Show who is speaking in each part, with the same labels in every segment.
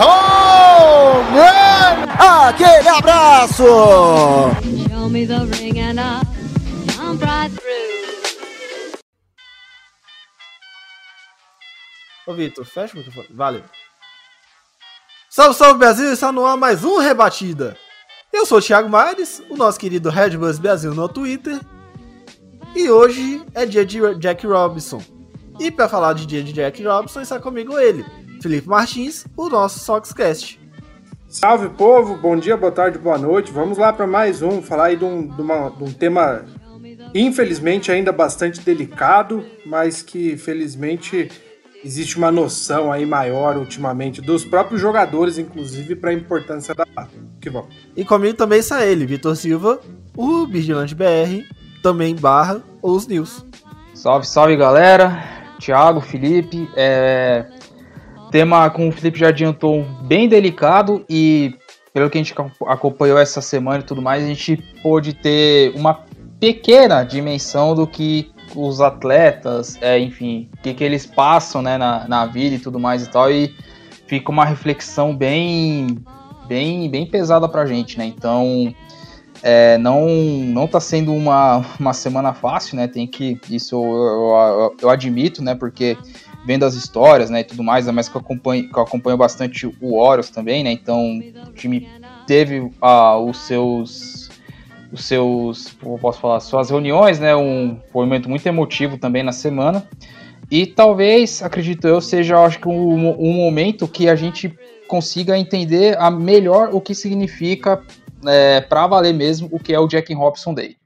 Speaker 1: Home run!
Speaker 2: Aquele abraço.
Speaker 3: Ô Vitor, fecha o microfone. Valeu. Salve, salve Brasil! Está no ar mais um Rebatida. Eu sou o Thiago Mares, o nosso querido Red Bulls Brasil no Twitter. E hoje é dia de Jack Robinson. E para falar de dia de Jack Robinson, está comigo ele, Felipe Martins, o nosso Soxcast.
Speaker 4: Salve povo, bom dia, boa tarde, boa noite. Vamos lá para mais um, falar aí de um, de uma- de um tema infelizmente ainda bastante delicado, mas que felizmente existe uma noção aí maior ultimamente dos próprios jogadores, inclusive para a importância da que vamos.
Speaker 3: E comigo também está ele, Vitor Silva, o Vigilante BR, também barra os News.
Speaker 5: Salve, salve galera. Thiago, Felipe. É... Tema, como o Felipe já adiantou, bem delicado e pelo que a gente ac- acompanhou essa semana e tudo mais, a gente pôde ter uma pequena dimensão do que os atletas, é, enfim, o que, que eles passam né, na, na vida e tudo mais e tal. E fica uma reflexão bem, bem, bem pesada pra gente, né? Então, é, não, não tá sendo uma, uma semana fácil, né? Tem que. Isso eu, eu, eu admito, né? Porque vendo as histórias, né? E tudo mais, mas que eu acompanho, que eu acompanho bastante o Orioles também, né? Então o time teve ah, os seus. Os seus. Como posso falar? Suas reuniões, né? Um movimento muito emotivo também na semana. E talvez, acredito eu, seja acho que um, um momento que a gente consiga entender a melhor o que significa é, para valer mesmo o que é o Jack Robinson Day.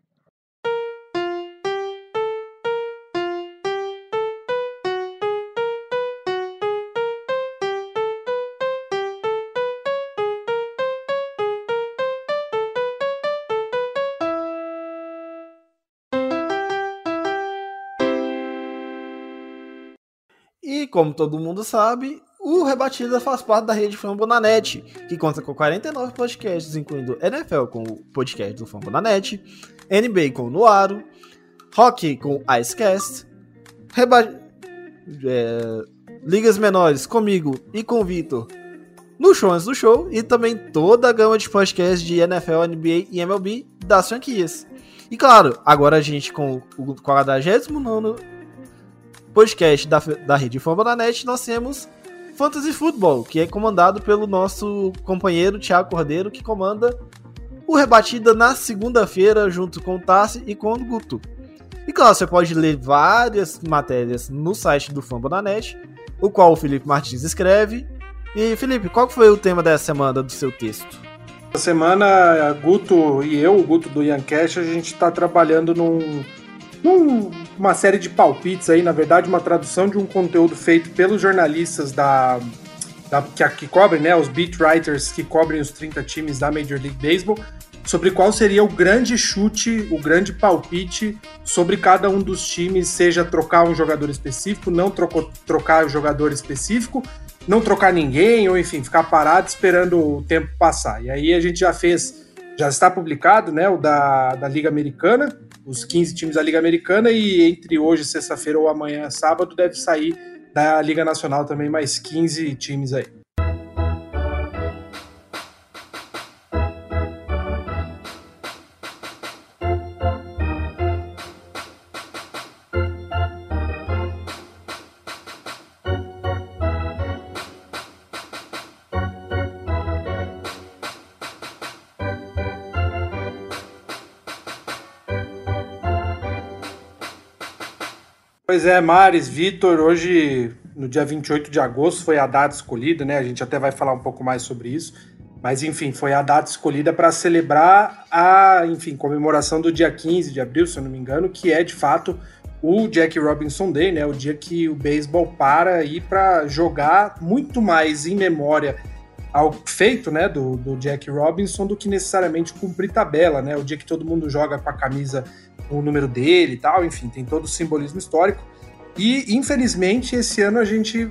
Speaker 3: Como todo mundo sabe, o Rebatida faz parte da rede Fambonanet, que conta com 49 podcasts, incluindo NFL com o podcast do Fambonanet, NBA com o Noaro, Hockey com Icecast, Reba... é, Ligas Menores comigo e com o Vitor no Show Antes do Show, e também toda a gama de podcasts de NFL, NBA e MLB das franquias. E claro, agora a gente com o 49 podcast da, da rede Fambonanet, nós temos Fantasy Football, que é comandado pelo nosso companheiro Thiago Cordeiro, que comanda o Rebatida na segunda-feira, junto com o Tassi e com o Guto. E claro, você pode ler várias matérias no site do Fambonanet, o qual o Felipe Martins escreve. E Felipe, qual foi o tema dessa semana do seu texto?
Speaker 4: Essa semana, Guto e eu, o Guto do Ian Cash, a gente está trabalhando num- uma série de palpites aí, na verdade, uma tradução de um conteúdo feito pelos jornalistas da, da- que, que cobrem, né, os beat writers que cobrem os 30 times da Major League Baseball, sobre qual seria o grande chute, o grande palpite sobre cada um dos times, seja trocar um jogador específico, não trocar o jogador específico, não trocar ninguém, ou enfim, ficar parado esperando o tempo passar. E aí a gente já fez, já está publicado, né, o da, da Liga Americana, os 15 times da Liga Americana, e entre hoje, sexta-feira ou amanhã, sábado, deve sair da Liga Nacional também mais 15 times aí. Pois é, Mares, Vitor, hoje, no dia 28 de agosto, foi a data escolhida, né? A gente até vai falar um pouco mais sobre isso. Mas, enfim, foi a data escolhida para celebrar a, enfim, comemoração do dia 15 de abril, se eu não me engano, que é, de fato, o Jack Robinson Day, né? O dia que o beisebol para aí para jogar muito mais em memória ao feito né, do, do Jack Robinson do que necessariamente cumprir tabela, né? O dia que todo mundo joga com a camisa o número dele e tal, enfim, tem todo o simbolismo histórico. E, infelizmente, esse ano a gente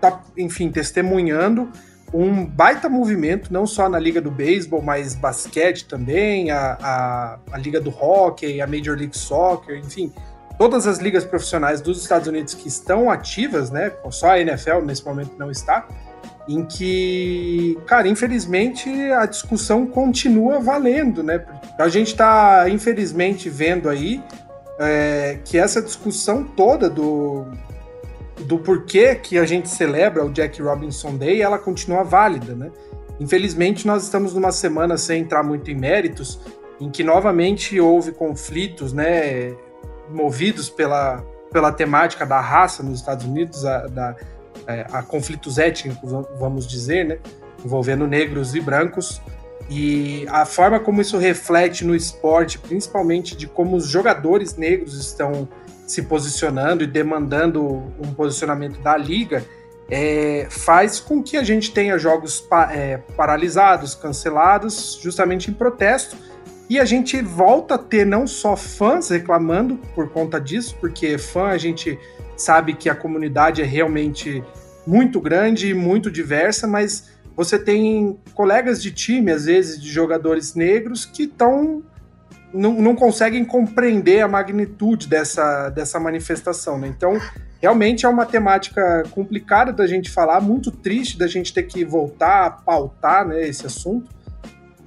Speaker 4: tá, enfim, testemunhando um baita movimento, não só na Liga do Beisebol, mas basquete também, a, a, a Liga do Hockey, a Major League Soccer, enfim, todas as ligas profissionais dos Estados Unidos que estão ativas, né? Só a NFL nesse momento não está, em que, cara, infelizmente a discussão continua valendo, né? A gente está, infelizmente, vendo aí é, que essa discussão toda do, do porquê que a gente celebra o Jack Robinson Day, ela continua válida, né? Infelizmente, nós estamos numa semana sem entrar muito em méritos, em que novamente houve conflitos, né, movidos pela, pela temática da raça nos Estados Unidos, a, da, é, a conflitos étnicos, vamos dizer, né, envolvendo negros e brancos, e a forma como isso reflete no esporte, principalmente de como os jogadores negros estão se posicionando e demandando um posicionamento da liga, é, faz com que a gente tenha jogos pa é, paralisados, cancelados, justamente em protesto. E a gente volta a ter não só fãs reclamando por conta disso, porque fã a gente sabe que a comunidade é realmente muito grande e muito diversa, mas você tem colegas de time, às vezes de jogadores negros, que estão não, não conseguem compreender a magnitude dessa, dessa manifestação. Né? Então, realmente é uma temática complicada da gente falar, muito triste da gente ter que voltar a pautar né, esse assunto.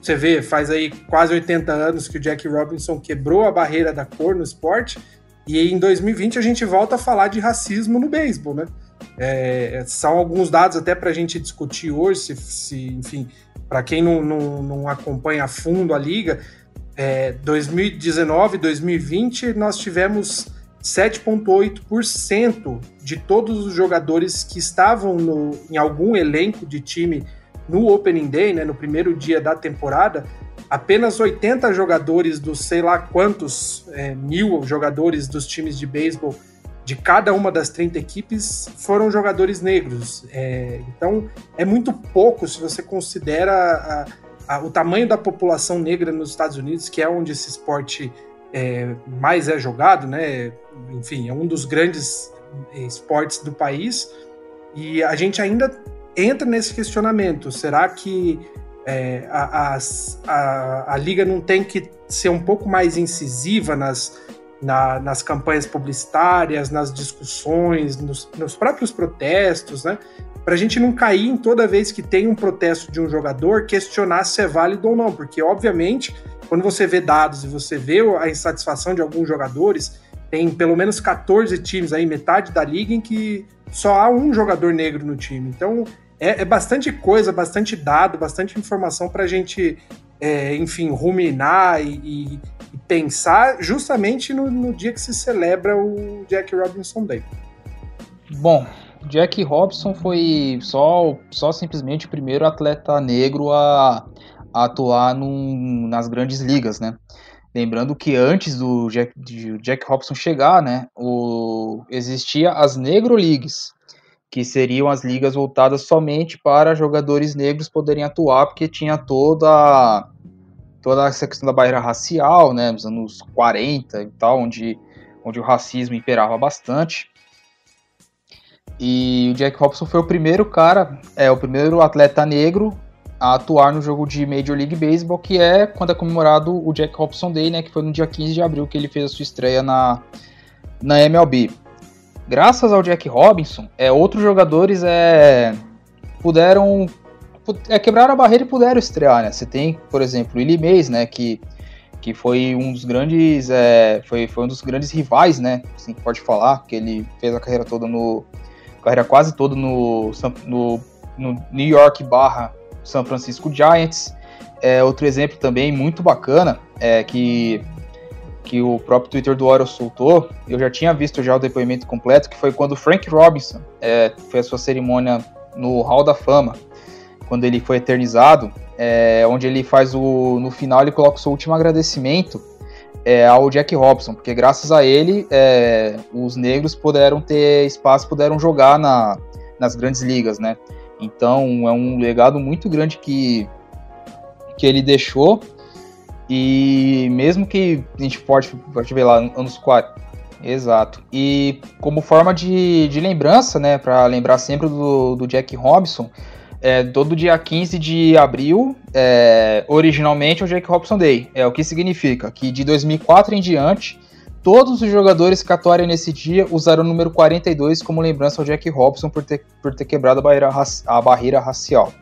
Speaker 4: Você vê, faz aí quase 80 anos que o Jack Robinson quebrou a barreira da cor no esporte, e em 2020 a gente volta a falar de racismo no beisebol, né? É, são alguns dados até para a gente discutir hoje, se, se enfim, para quem não, não, não, acompanha a fundo a liga, é, 2019, 2020, nós tivemos 7,8% de todos os jogadores que estavam no, em algum elenco de time no Opening Day, né, no primeiro dia da temporada, apenas 80 jogadores dos sei lá quantos é, mil jogadores dos times de beisebol de cada uma das 30 equipes foram jogadores negros. É, então é muito pouco se você considera a, a, o tamanho da população negra nos Estados Unidos, que é onde esse esporte é, mais é jogado, né? Enfim, é um dos grandes esportes do país. E a gente ainda entra nesse questionamento: será que é, a, a, a, liga não tem que ser um pouco mais incisiva nas, na, nas campanhas publicitárias, nas discussões, nos, nos próprios protestos, né? Para a gente não cair em toda vez que tem um protesto de um jogador questionar se é válido ou não, porque obviamente quando você vê dados e você vê a insatisfação de alguns jogadores, tem pelo menos 14 times aí, metade da liga, em que só há um jogador negro no time. Então é, é bastante coisa, bastante dado, bastante informação para a gente, é, enfim, ruminar e, e, pensar justamente no, no, dia que se celebra o Jack Robinson Day.
Speaker 5: Bom, Jack Robinson foi só, só simplesmente o primeiro atleta negro a, a atuar num, nas grandes ligas, né? Lembrando que antes do Jack, Jack Robinson chegar, né, o, existia as Negro Leagues, que seriam as ligas voltadas somente para jogadores negros poderem atuar, porque tinha toda toda essa questão da barreira racial, né, nos anos 40 e tal, onde, onde o racismo imperava bastante. E o Jack Robson foi o primeiro cara, é o primeiro atleta negro a atuar no jogo de Major League Baseball, que é quando é comemorado o Jack Robson Day, né, que foi no dia 15 de abril que ele fez a sua estreia na, na MLB graças ao Jack Robinson, é, outros jogadores é, puderam é, quebrar a barreira e puderam estrear, né? Você tem, por exemplo, o Willie Mays, né, que, que foi um dos grandes é, foi, foi um dos grandes rivais, né? Assim pode falar, que ele fez a carreira toda no carreira quase toda no, no, no New York barra São Francisco Giants. É, outro exemplo também muito bacana é que que o próprio Twitter do Oro soltou, eu já tinha visto já o depoimento completo, que foi quando o Frank Robinson é, fez a sua cerimônia no Hall da Fama, quando ele foi eternizado, é, onde ele faz o. No final ele coloca o seu último agradecimento é, ao Jack Robinson, porque graças a ele é, os negros puderam ter espaço, puderam jogar na, nas grandes ligas, né? Então é um legado muito grande que, que ele deixou. E mesmo que a gente pode, pode ver lá anos 40. Exato. E como forma de, de lembrança, né, para lembrar sempre do, do Jack Robinson, é, todo dia 15 de abril, é, originalmente, é o Jack Robinson Day. É o que significa que de 2004 em diante, todos os jogadores que atuarem nesse dia usaram o número 42 como lembrança ao Jack Robinson por ter, por ter quebrado a barreira, a barreira racial.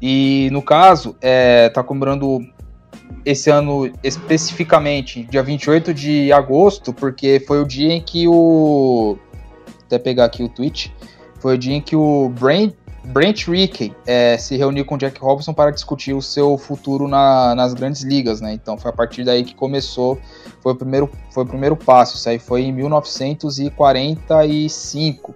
Speaker 5: E no caso, é, tá comemorando esse ano especificamente, dia 28 de agosto, porque foi o dia em que o. Até pegar aqui o tweet. Foi o dia em que o Brent, Brent Rickey é, se reuniu com Jack Robinson para discutir o seu futuro na, nas grandes ligas, né? Então foi a partir daí que começou, foi o primeiro, foi o primeiro passo. Isso aí foi em 1945.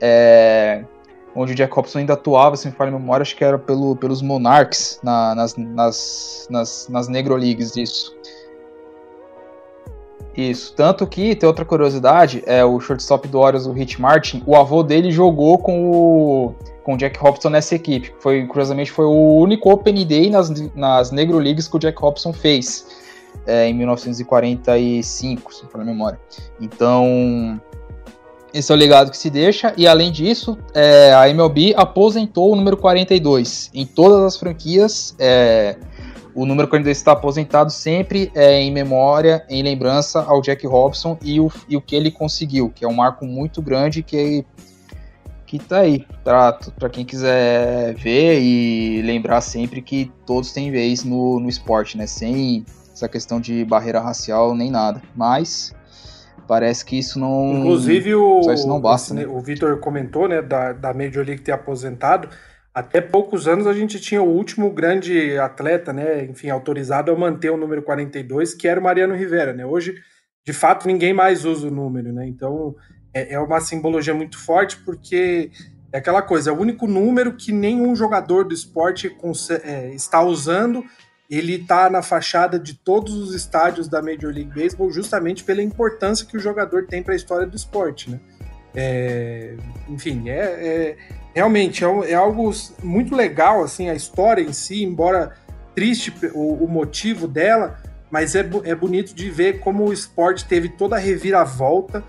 Speaker 5: É, onde o Jack Robinson ainda atuava, se me falha a memória, acho que era pelo, pelos Monarchs na, nas, nas, nas, nas Negro Leagues, isso. Isso, tanto que, tem outra curiosidade, é o shortstop do Orioles, o Hit Martin, o avô dele jogou com o, com o Jack Robinson nessa equipe. Foi, curiosamente, foi o único Open Day nas, nas Negro Leagues que o Jack Robinson fez, é, em 1945, se me falha a memória. Então, esse é o legado que se deixa, e além disso, é, a MLB aposentou o número 42 em todas as franquias. É, o número 42 está aposentado sempre é, em memória, em lembrança ao Jack Robson e o, e o que ele conseguiu, que é um marco muito grande que, que tá aí para quem quiser ver e lembrar sempre que todos têm vez no, no esporte, né? Sem essa questão de barreira racial nem nada. Mas Parece que isso não.
Speaker 4: Inclusive, o, isso não basta, né? o Vitor comentou, né, da, da Major League ter aposentado. Até poucos anos a gente tinha o último grande atleta, né, enfim, autorizado a manter o número 42, que era o Mariano Rivera, né? Hoje, de fato, ninguém mais usa o número, né? Então, é, é uma simbologia muito forte, porque é aquela coisa, é o único número que nenhum jogador do esporte é, está usando ele está na fachada de todos os estádios da Major League Baseball justamente pela importância que o jogador tem para a história do esporte, né? É, enfim, é, é realmente é, é, algo muito legal assim a história em si, embora triste o, o motivo dela, mas é, é bonito de ver como o esporte teve toda a reviravolta.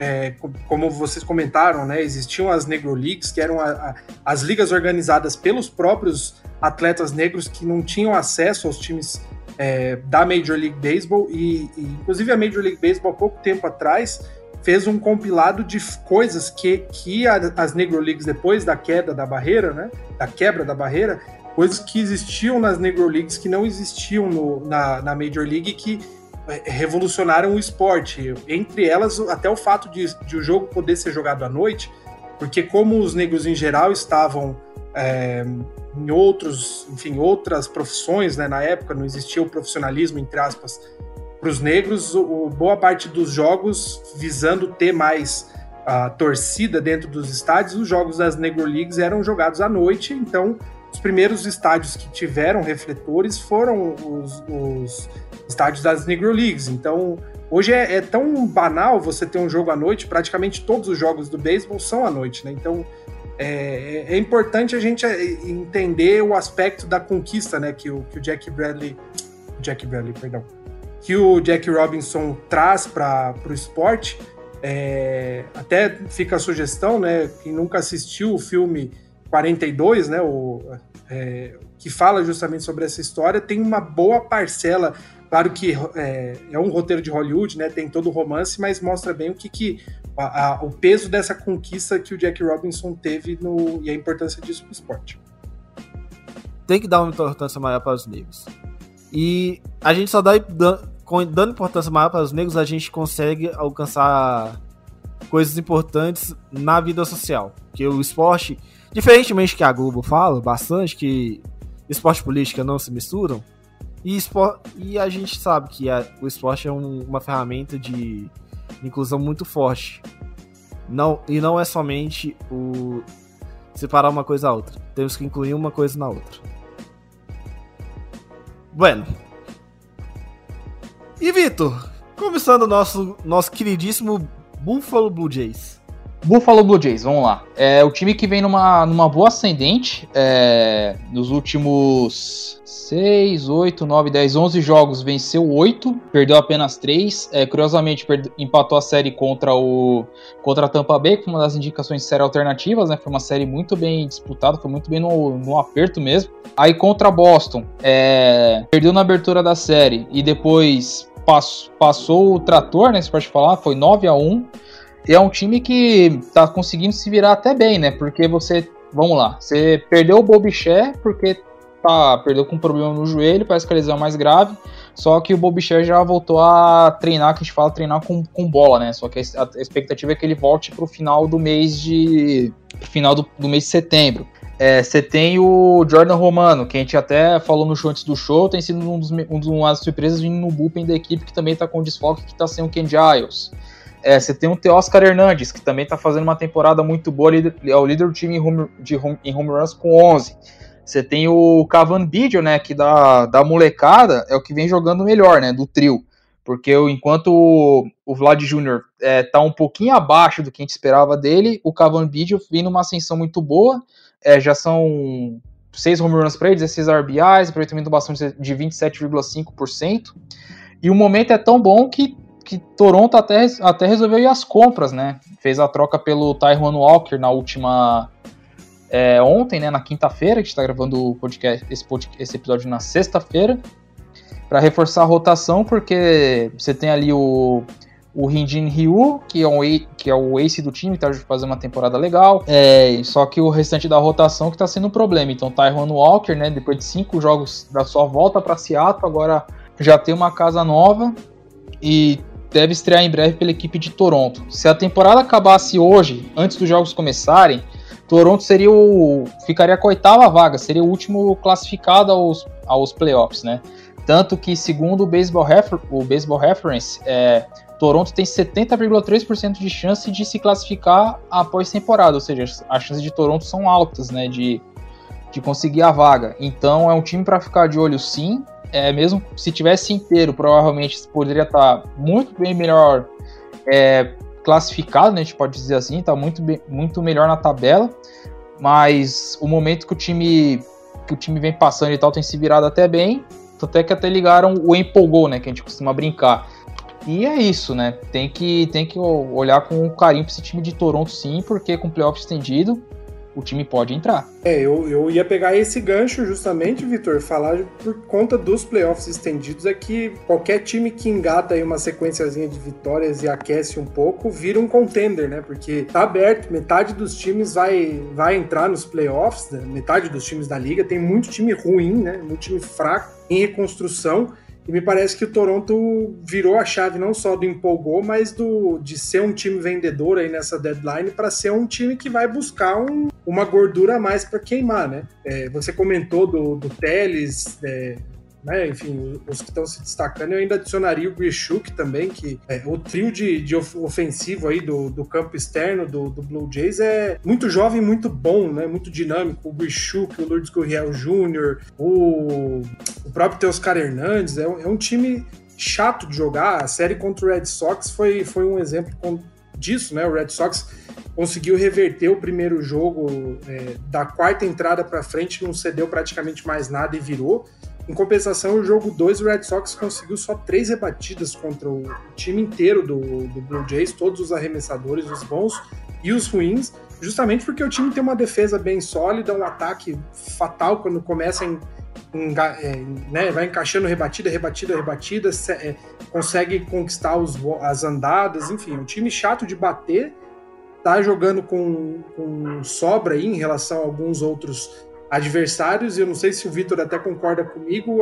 Speaker 4: É, como vocês comentaram, né, existiam as Negro Leagues, que eram a, a, as ligas organizadas pelos próprios atletas negros que não tinham acesso aos times é, da Major League Baseball e, e, inclusive a Major League Baseball há pouco tempo atrás fez um compilado de coisas que, que as Negro Leagues depois da queda da barreira, né, da quebra da barreira, coisas que existiam nas Negro Leagues que não existiam no, na, na Major League que é, revolucionaram o esporte. Entre elas, até o fato de, de o jogo poder ser jogado à noite, porque como os negros em geral estavam é, em outros, enfim, outras profissões, né? Na época não existia o profissionalismo, entre aspas, para os negros, o, boa parte dos jogos visando ter mais a torcida dentro dos estádios, os jogos das Negro Leagues eram jogados à noite, então os primeiros estádios que tiveram refletores foram os, os estádios das Negro Leagues. Então, hoje é, é, tão banal você ter um jogo à noite, praticamente todos os jogos do beisebol são à noite, né? Então, é, é, importante a gente é, entender o aspecto da conquista, né, que o, que o Jack Bradley, Jack Bradley, perdão, que o Jack Robinson traz para o esporte. É, até fica a sugestão, né, quem nunca assistiu o filme 42, né, o, é, que fala justamente sobre essa história, tem uma boa parcela Claro que é, é, um roteiro de Hollywood, né? Tem todo o romance, mas mostra bem o que, que a, a, o peso dessa conquista que o Jack Robinson teve no, e a importância disso para o esporte.
Speaker 3: Tem que dar uma importância maior para os negros. E a gente só dá dando importância maior para os negros, a gente consegue alcançar coisas importantes na vida social. Que o esporte, diferentemente que a Globo fala bastante, que esporte e política não se misturam, e, espor, e a gente sabe que a, o esporte é um, uma ferramenta de inclusão muito forte. Não, e não é somente o separar uma coisa da outra. Temos que incluir uma coisa na outra. Bueno. E Vitor, começando o nosso, nosso queridíssimo Buffalo Blue Jays.
Speaker 5: Buffalo Blue Jays, vamos lá. É o time que vem numa, numa boa ascendente. É, nos últimos 6, 8, 9, 10, 11 jogos venceu 8, perdeu apenas 3. É, curiosamente, empatou a série contra o contra a Tampa Bay, que foi uma das indicações de série alternativas, né? Foi uma série muito bem disputada, foi muito bem no, no aperto mesmo. Aí contra Boston, é, perdeu na abertura da série e depois passou, passou o trator, né? Se pode falar, foi 9 a 1 e é um time que tá conseguindo se virar até bem, né? Porque você, vamos lá, você perdeu o Bobiché porque tá, perdeu com um problema no joelho, parece que a lesão é mais grave. Só que o Bobiché já voltou a treinar, que a gente fala treinar com, com bola, né? Só que a, expectativa é que ele volte pro final do mês de. Final do, do mês de setembro. É, você tem o Jordan Romano, que a gente até falou no show antes do show, tem sido um dos, um uma das surpresas vindo no bullpen da equipe, que também tá com desfoque, que tá sem o Ken Giles. É, você tem o Teoscar Hernandes, que também está fazendo uma temporada muito boa, é o líder do time em home, de home, em home runs com 11. Você tem o Cavan Bidio, né, que da, da molecada é o que vem jogando melhor, né, do trio. Porque enquanto o, o Vlad Jr. É, tá um pouquinho abaixo do que a gente esperava dele, o Cavan Bidio vem numa ascensão muito boa, é, já são 6 home runs para ele, 16 RBIs, aproveitamento bastante de 27,5%. E o momento é tão bom que que Toronto até, até resolveu ir às compras, né? Fez a troca pelo Tyrone Walker na última. É, ontem, né? Na quinta-feira, a gente tá gravando o podcast, esse, podcast, esse episódio na sexta-feira, para reforçar a rotação, porque você tem ali o, o Rinjin Ryu, que é, um, que é o ace do time, tá fazendo uma temporada legal. É, só que o restante da rotação que tá sendo um problema. Então, Tyrone Walker, né? Depois de cinco jogos da sua volta para Seattle, agora já tem uma casa nova. E deve estrear em breve pela equipe de Toronto. Se a temporada acabasse hoje, antes dos jogos começarem, Toronto seria o ficaria com a oitava vaga, seria o último classificado aos, aos playoffs, né? Tanto que, segundo o Baseball, Refer o Baseball Reference, é, Toronto tem 70,3% de chance de se classificar após temporada, ou seja, as chances de Toronto são altas, né, de, de conseguir a vaga. Então é um time para ficar de olho sim é, mesmo se tivesse inteiro, provavelmente poderia estar muito bem melhor é, classificado, né, a gente pode dizer assim, está muito, muito melhor na tabela, mas o momento que o time que o time vem passando e tal tem se virado até bem, até que até ligaram o empolgou, né, que a gente costuma brincar. E é isso, né? Tem que, tem que olhar com carinho para esse time de Toronto, sim, porque com playoff estendido, o time pode entrar.
Speaker 4: É, eu, eu ia pegar esse gancho justamente, Vitor, falar por conta dos playoffs estendidos é que qualquer time que engata aí uma sequenciazinha de vitórias e aquece um pouco, vira um contender, né? Porque tá aberto, metade dos times vai, vai entrar nos playoffs, né? metade dos times da liga, tem muito time ruim, né? Muito time fraco em reconstrução. E me parece que o Toronto virou a chave não só do empolgou, mas do de ser um time vendedor aí nessa deadline para ser um time que vai buscar um, uma gordura a mais para queimar, né? É, você comentou do, do Teles, é, né? Enfim, os que estão se destacando, eu ainda adicionaria o Grishuk também, que é, o trio de, de ofensivo aí do, do campo externo do, do Blue Jays é muito jovem, muito bom, né? Muito dinâmico. O Grishuk, o Lourdes Gurriel Jr., o, o próprio Teoscar Hernandes, é, é um time chato de jogar. A série contra o Red Sox foi, foi um exemplo disso, né? O Red Sox conseguiu reverter o primeiro jogo é, da quarta entrada para frente, não cedeu praticamente mais nada e virou. Em compensação, o jogo 2, o Red Sox conseguiu só três rebatidas contra o time inteiro do, do Blue Jays, todos os arremessadores, os bons e os ruins, justamente porque o time tem uma defesa bem sólida, um ataque fatal quando começa em, em, é, né, vai encaixando rebatida, rebatida, rebatida, se, é, consegue conquistar os, as andadas, enfim, um time chato de bater, tá jogando com, com sobra aí em relação a alguns outros adversários, e eu não sei se o Vitor até concorda comigo,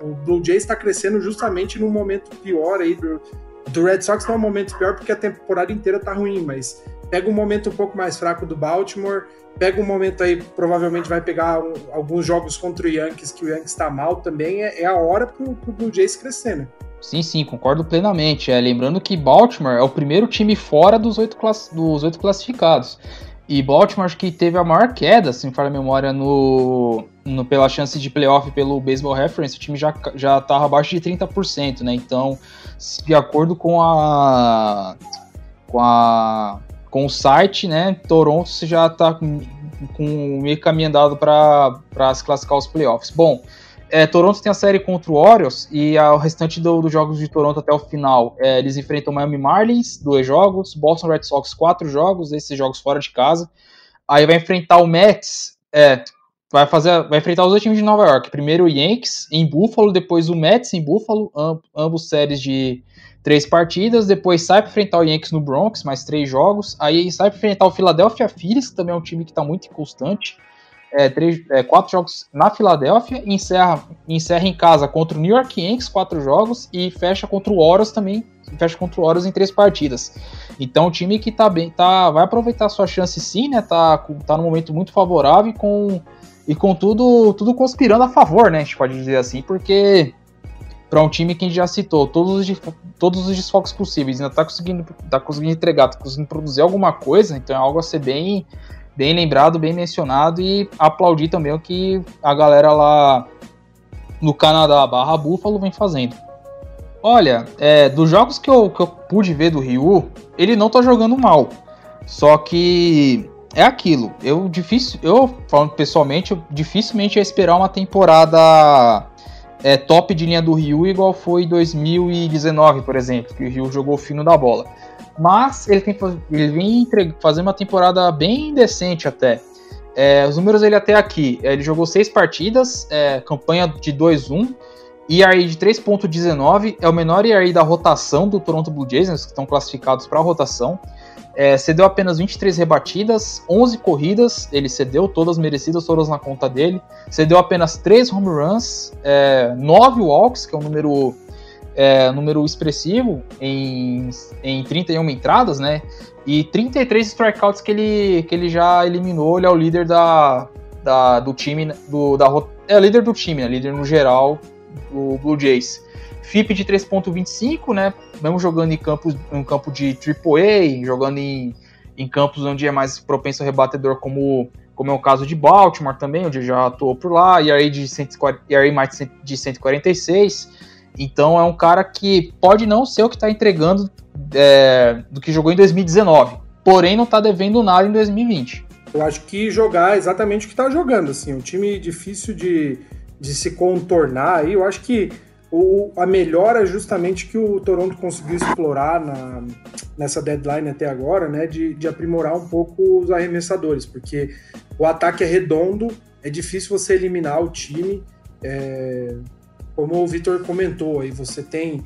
Speaker 4: o Blue Jays está crescendo justamente num momento pior aí do, do Red Sox, não é um momento pior porque a temporada inteira tá ruim, mas pega um momento um pouco mais fraco do Baltimore, pega um momento aí, provavelmente vai pegar um, alguns jogos contra o Yankees, que o Yankees está mal também, é, é, a hora pro, pro Blue Jays crescer, né?
Speaker 5: Sim, sim, concordo plenamente. É, lembrando que Baltimore é o primeiro time fora dos oito, class... dos oito classificados. E Baltimore acho que teve a maior queda, se me fala a memória, no, no, pela chance de playoff pelo Baseball Reference. O time já, já tava abaixo de 30%, né? Então, de acordo com a. com a com o site, né? Toronto já está com, com meio caminho andado para se classificar os playoffs. Bom, é, Toronto tem a série contra o Orioles e a, o restante do, dos jogos de Toronto até o final. É, eles enfrentam Miami Marlins, dois jogos, Boston Red Sox, quatro jogos, esses jogos fora de casa. Aí vai enfrentar o Mets, é, vai fazer, vai enfrentar os dois times de Nova York. Primeiro o Yankees em Buffalo, depois o Mets em Buffalo, amb, ambos séries de três partidas. Depois sai para enfrentar o Yankees no Bronx, mais três jogos. Aí sai para enfrentar o Philadelphia Phillies, que também é um time que está muito inconstante. É, três, é, quatro jogos na Filadélfia, encerra, encerra em casa contra o New York Yankees, quatro jogos, e fecha contra o Orioles também, fecha contra o Orioles em três partidas. Então, o time que tá bem, tá, vai aproveitar sua chance sim, né? Tá, tá num momento muito favorável e com, e com tudo, tudo conspirando a favor, né? A gente pode dizer assim, porque para um time que a gente já citou todos os, todos os desfoques possíveis, ainda tá conseguindo, tá conseguindo entregar, tá conseguindo produzir alguma coisa, então é algo a ser bem, bem lembrado, bem mencionado e aplaudir também o que a galera lá no Canadá barra Buffalo vem fazendo. Olha, é, dos jogos que eu, que eu pude ver do Ryu, ele não tá jogando mal. Só que é aquilo. Eu difícil, eu falando pessoalmente, eu dificilmente ia esperar uma temporada é, top de linha do Ryu igual foi em 2019, por exemplo, que o Ryu jogou fino da bola. Mas ele, tem, ele vem fazendo uma temporada bem decente até. É, os números dele até aqui, ele jogou seis partidas, é, campanha de 2-1, ERA de 3.19, é o menor ERA da rotação do Toronto Blue Jays, né, que estão classificados para a rotação. É, cedeu apenas 23 rebatidas, 11 corridas, ele cedeu, todas merecidas, todas na conta dele. Cedeu apenas 3 home runs, é, 9 walks, que é um número, é, número expressivo em, em 31 entradas, né? E 33 strikeouts que ele, que ele já eliminou. Ele é o líder da, da, do time, do, da, é líder do time, né? líder no geral do Blue Jays. FIP de 3.25, né? Mesmo jogando em campos, em campo de AAA, jogando em, em campos onde é mais propenso ao rebatedor, como, como é o caso de Baltimore também, onde já atuou por lá, e aí de, 140, aí mais de 146. Então é um cara que pode não ser o que está entregando é, do que jogou em 2019, porém não está devendo nada em 2020.
Speaker 4: Eu acho que jogar exatamente o que está jogando, assim, um time difícil de, de se contornar aí. Eu acho que o, a melhora justamente que o Toronto conseguiu explorar na, nessa deadline até agora, né, de, de aprimorar um pouco os arremessadores, porque o ataque é redondo, é difícil você eliminar o time. É, como o Vitor comentou, aí você tem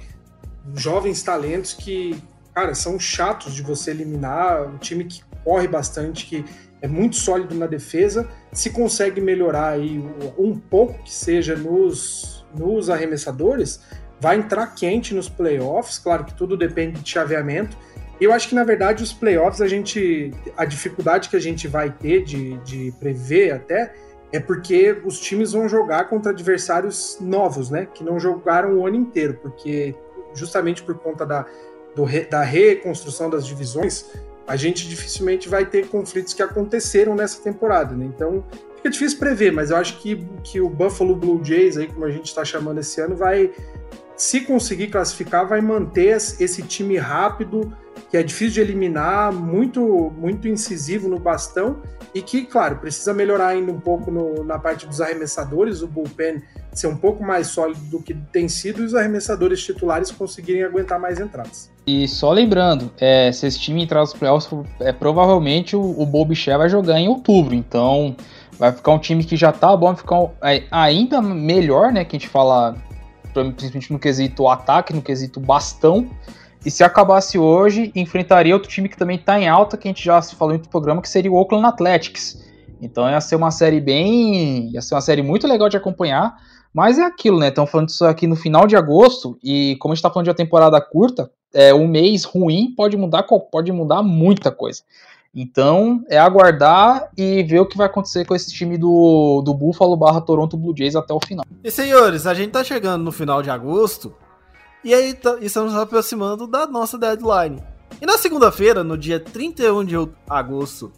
Speaker 4: jovens talentos que, cara, são chatos de você eliminar, um time que corre bastante, que é muito sólido na defesa, se consegue melhorar aí um pouco que seja nos nos arremessadores, vai entrar quente nos playoffs. Claro que tudo depende de chaveamento. Eu acho que, na verdade, os playoffs, a gente. A dificuldade que a gente vai ter de, de prever até é porque os times vão jogar contra adversários novos, né? Que não jogaram o ano inteiro, porque justamente por conta da, do, da reconstrução das divisões, a gente dificilmente vai ter conflitos que aconteceram nessa temporada, né? Então, Fica difícil prever, mas eu acho que, que o Buffalo Blue Jays, aí, como a gente está chamando esse ano, vai, se conseguir classificar, vai manter esse time rápido, que é difícil de eliminar, muito, muito incisivo no bastão e que, claro, precisa melhorar ainda um pouco no, na parte dos arremessadores, o bullpen ser um pouco mais sólido do que tem sido e os arremessadores titulares conseguirem aguentar mais entradas.
Speaker 5: E só lembrando, é, se esse time entrar nos playoffs, é, provavelmente o, o Bob vai jogar em outubro, então Vai ficar um time que já tá bom, vai ficar é, ainda melhor, né? Que a gente fala, principalmente no quesito ataque, no quesito bastão. E se acabasse hoje, enfrentaria outro time que também tá em alta, que a gente já falou em outro programa, que seria o Oakland Athletics. Então ia ser uma série bem. ia ser uma série muito legal de acompanhar. Mas é aquilo, né? Estamos falando disso aqui no final de agosto, e como a gente está falando de uma temporada curta, é, um mês ruim pode mudar, pode mudar muita coisa. Então, é aguardar e ver o que vai acontecer com esse time do, do Buffalo barra Toronto Blue Jays até o final.
Speaker 3: E senhores, a gente tá chegando no final de agosto e aí tá, estamos nos aproximando da nossa deadline. E na segunda-feira, no dia 31 de agosto,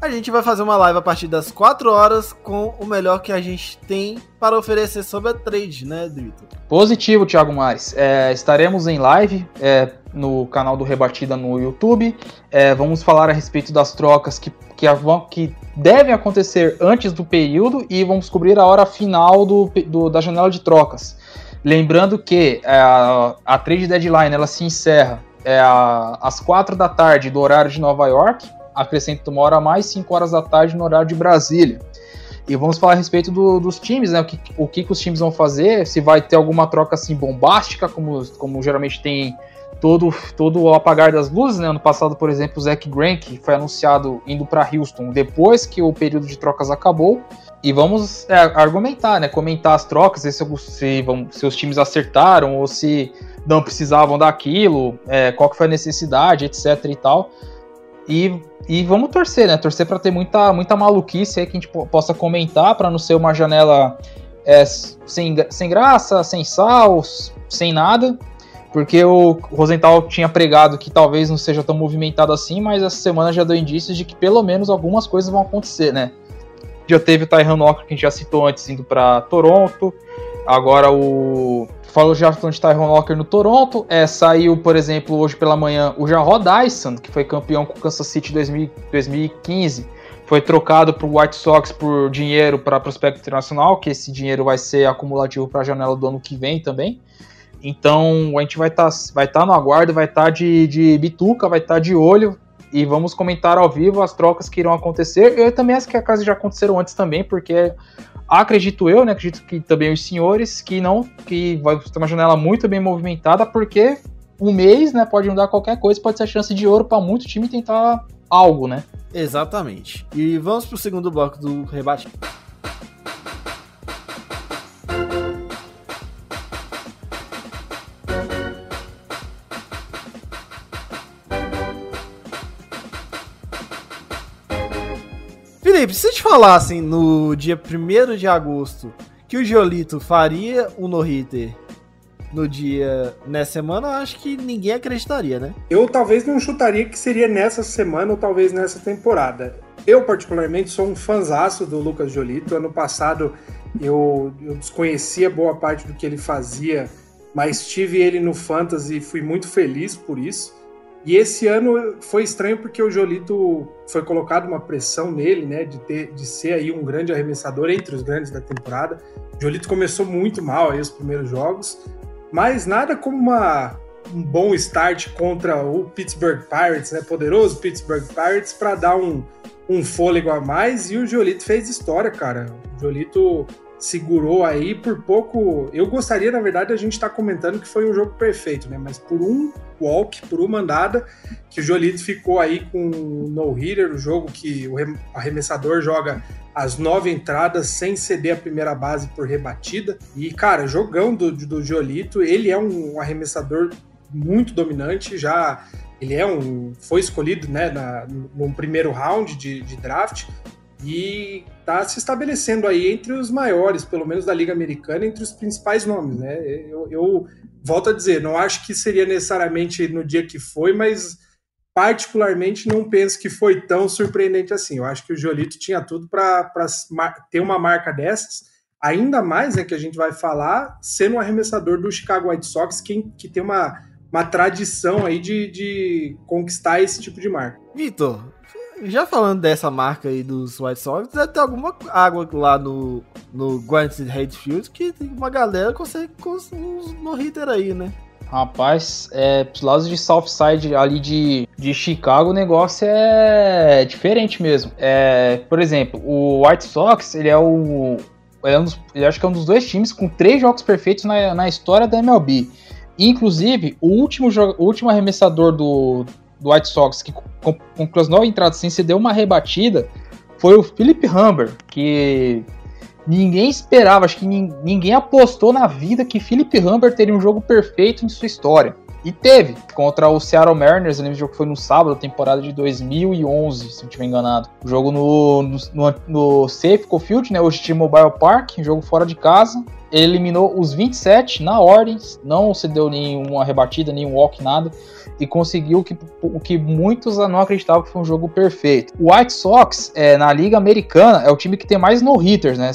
Speaker 3: a gente vai fazer uma live a partir das 4 horas com o melhor que a gente tem para oferecer sobre a trade, né, Drito?
Speaker 5: Positivo, Thiago Mares. É, estaremos em live. É, no canal do Rebatida no YouTube. É, vamos falar a respeito das trocas que, que, que, devem acontecer antes do período e vamos cobrir a hora final do, do da janela de trocas. Lembrando que é, a, a trade deadline ela se encerra é, às 4 da tarde do horário de Nova York, acrescenta uma hora a mais, 5 horas da tarde no horário de Brasília. E vamos falar a respeito do, dos times, né? O, que, o que, que os times vão fazer, se vai ter alguma troca assim bombástica, como, como geralmente tem todo, todo o apagar das luzes, né? Ano passado, por exemplo, o Zach Grant foi anunciado indo para Houston depois que o período de trocas acabou. E vamos é, argumentar, né? Comentar as trocas, se, se, vão, se os times acertaram ou se não precisavam daquilo, é, qual que foi a necessidade, etc e tal. E, e vamos torcer, né? Torcer para ter muita, muita maluquice aí que a gente possa comentar, para não ser uma janela é, sem, sem graça, sem sal, sem nada. Porque o Rosenthal tinha pregado que talvez não seja tão movimentado assim, mas essa semana já deu indícios de que pelo menos algumas coisas vão acontecer, né? Já teve o Tyron Walker, que a gente já citou antes, indo para Toronto. Agora o. Falou já de Tyron Walker no Toronto. É, saiu, por exemplo, hoje pela manhã o Jarrod Dyson, que foi campeão com o Kansas City 2000, 2015. Foi trocado para o White Sox por dinheiro para prospecto internacional, que esse dinheiro vai ser acumulativo para a janela do ano que vem também. Então a gente vai estar tá, vai tá no aguardo, vai estar tá de, de bituca, vai estar tá de olho e vamos comentar ao vivo as trocas que irão acontecer. Eu também acho que as já aconteceram antes também, porque acredito eu, né? Acredito que também os senhores que não, que vai ter uma janela muito bem movimentada, porque um mês, né, pode mudar qualquer coisa, pode ser a chance de ouro para muito time tentar algo, né?
Speaker 3: Exatamente. E vamos pro segundo bloco do rebate. Felipe, se te falassem no dia 1 de agosto que o Jolito faria o no-hitter no dia nessa semana, acho que ninguém acreditaria, né?
Speaker 4: Eu talvez não chutaria que seria nessa semana ou talvez nessa temporada. Eu, particularmente, sou um fanzaço do Lucas Jolito. Ano passado eu, eu desconhecia boa parte do que ele fazia, mas tive ele no Fantasy e fui muito feliz por isso. E esse ano foi estranho porque o Jolito foi colocado uma pressão nele, né, de, ter, de ser aí um grande arremessador entre os grandes da temporada. O Jolito começou muito mal aí os primeiros jogos, mas nada como uma, um bom start contra o Pittsburgh Pirates, né, poderoso Pittsburgh Pirates, para dar um, um fôlego a mais. E o Jolito fez história, cara. O Jolito segurou aí por pouco. Eu gostaria, na verdade, a gente tá comentando que foi um jogo perfeito, né? Mas por um walk, por uma andada, que o Jolito ficou aí com o no-hitter, o jogo que o arremessador joga as nove entradas sem ceder a primeira base por rebatida. E, cara, jogão do, do Jolito, ele é um arremessador muito dominante, já ele é um foi escolhido né na, no primeiro round de, de draft e está se estabelecendo aí entre os maiores, pelo menos da Liga Americana, entre os principais nomes, né? Eu, eu, volto a dizer, não acho que seria necessariamente no dia que foi, mas particularmente não penso que foi tão surpreendente assim. Eu acho que o Jolito tinha tudo para ter uma marca dessas, ainda mais né, que a gente vai falar sendo um arremessador do Chicago White Sox, que, que tem uma, uma tradição aí de, de conquistar esse tipo de marca.
Speaker 3: Vitor, já falando dessa marca aí dos White Sox, deve ter alguma água lá no, no Grant Hatfield que uma galera consegue com uns no-hitter aí, né?
Speaker 5: Rapaz, é, pros lados de Southside ali de, de Chicago, o negócio é diferente mesmo. É, por exemplo, o White Sox, ele é o. Ele, é um dos, ele acho que é um dos dois times com três jogos perfeitos na, na história da MLB. Inclusive, o último, o último arremessador do, do White Sox, que concluiu as nove entradas sem ceder uma rebatida, foi o Philip Humber, que ninguém esperava, acho que ninguém apostou na vida que Philip Humber teria um jogo perfeito em sua história. E teve, contra o Seattle Mariners, lembro que jogo foi no sábado, temporada de 2011, se não estiver enganado. O jogo no, no, no, no Safeco Field, né, hoje T-Mobile Park, jogo fora de casa. Eliminou os 27 na ordem, não cedeu nenhuma rebatida, nenhum walk, nada e conseguiu o que, o que muitos não acreditavam que foi um jogo perfeito. O White Sox, é, na Liga Americana, é o time que tem mais no-hitters, né?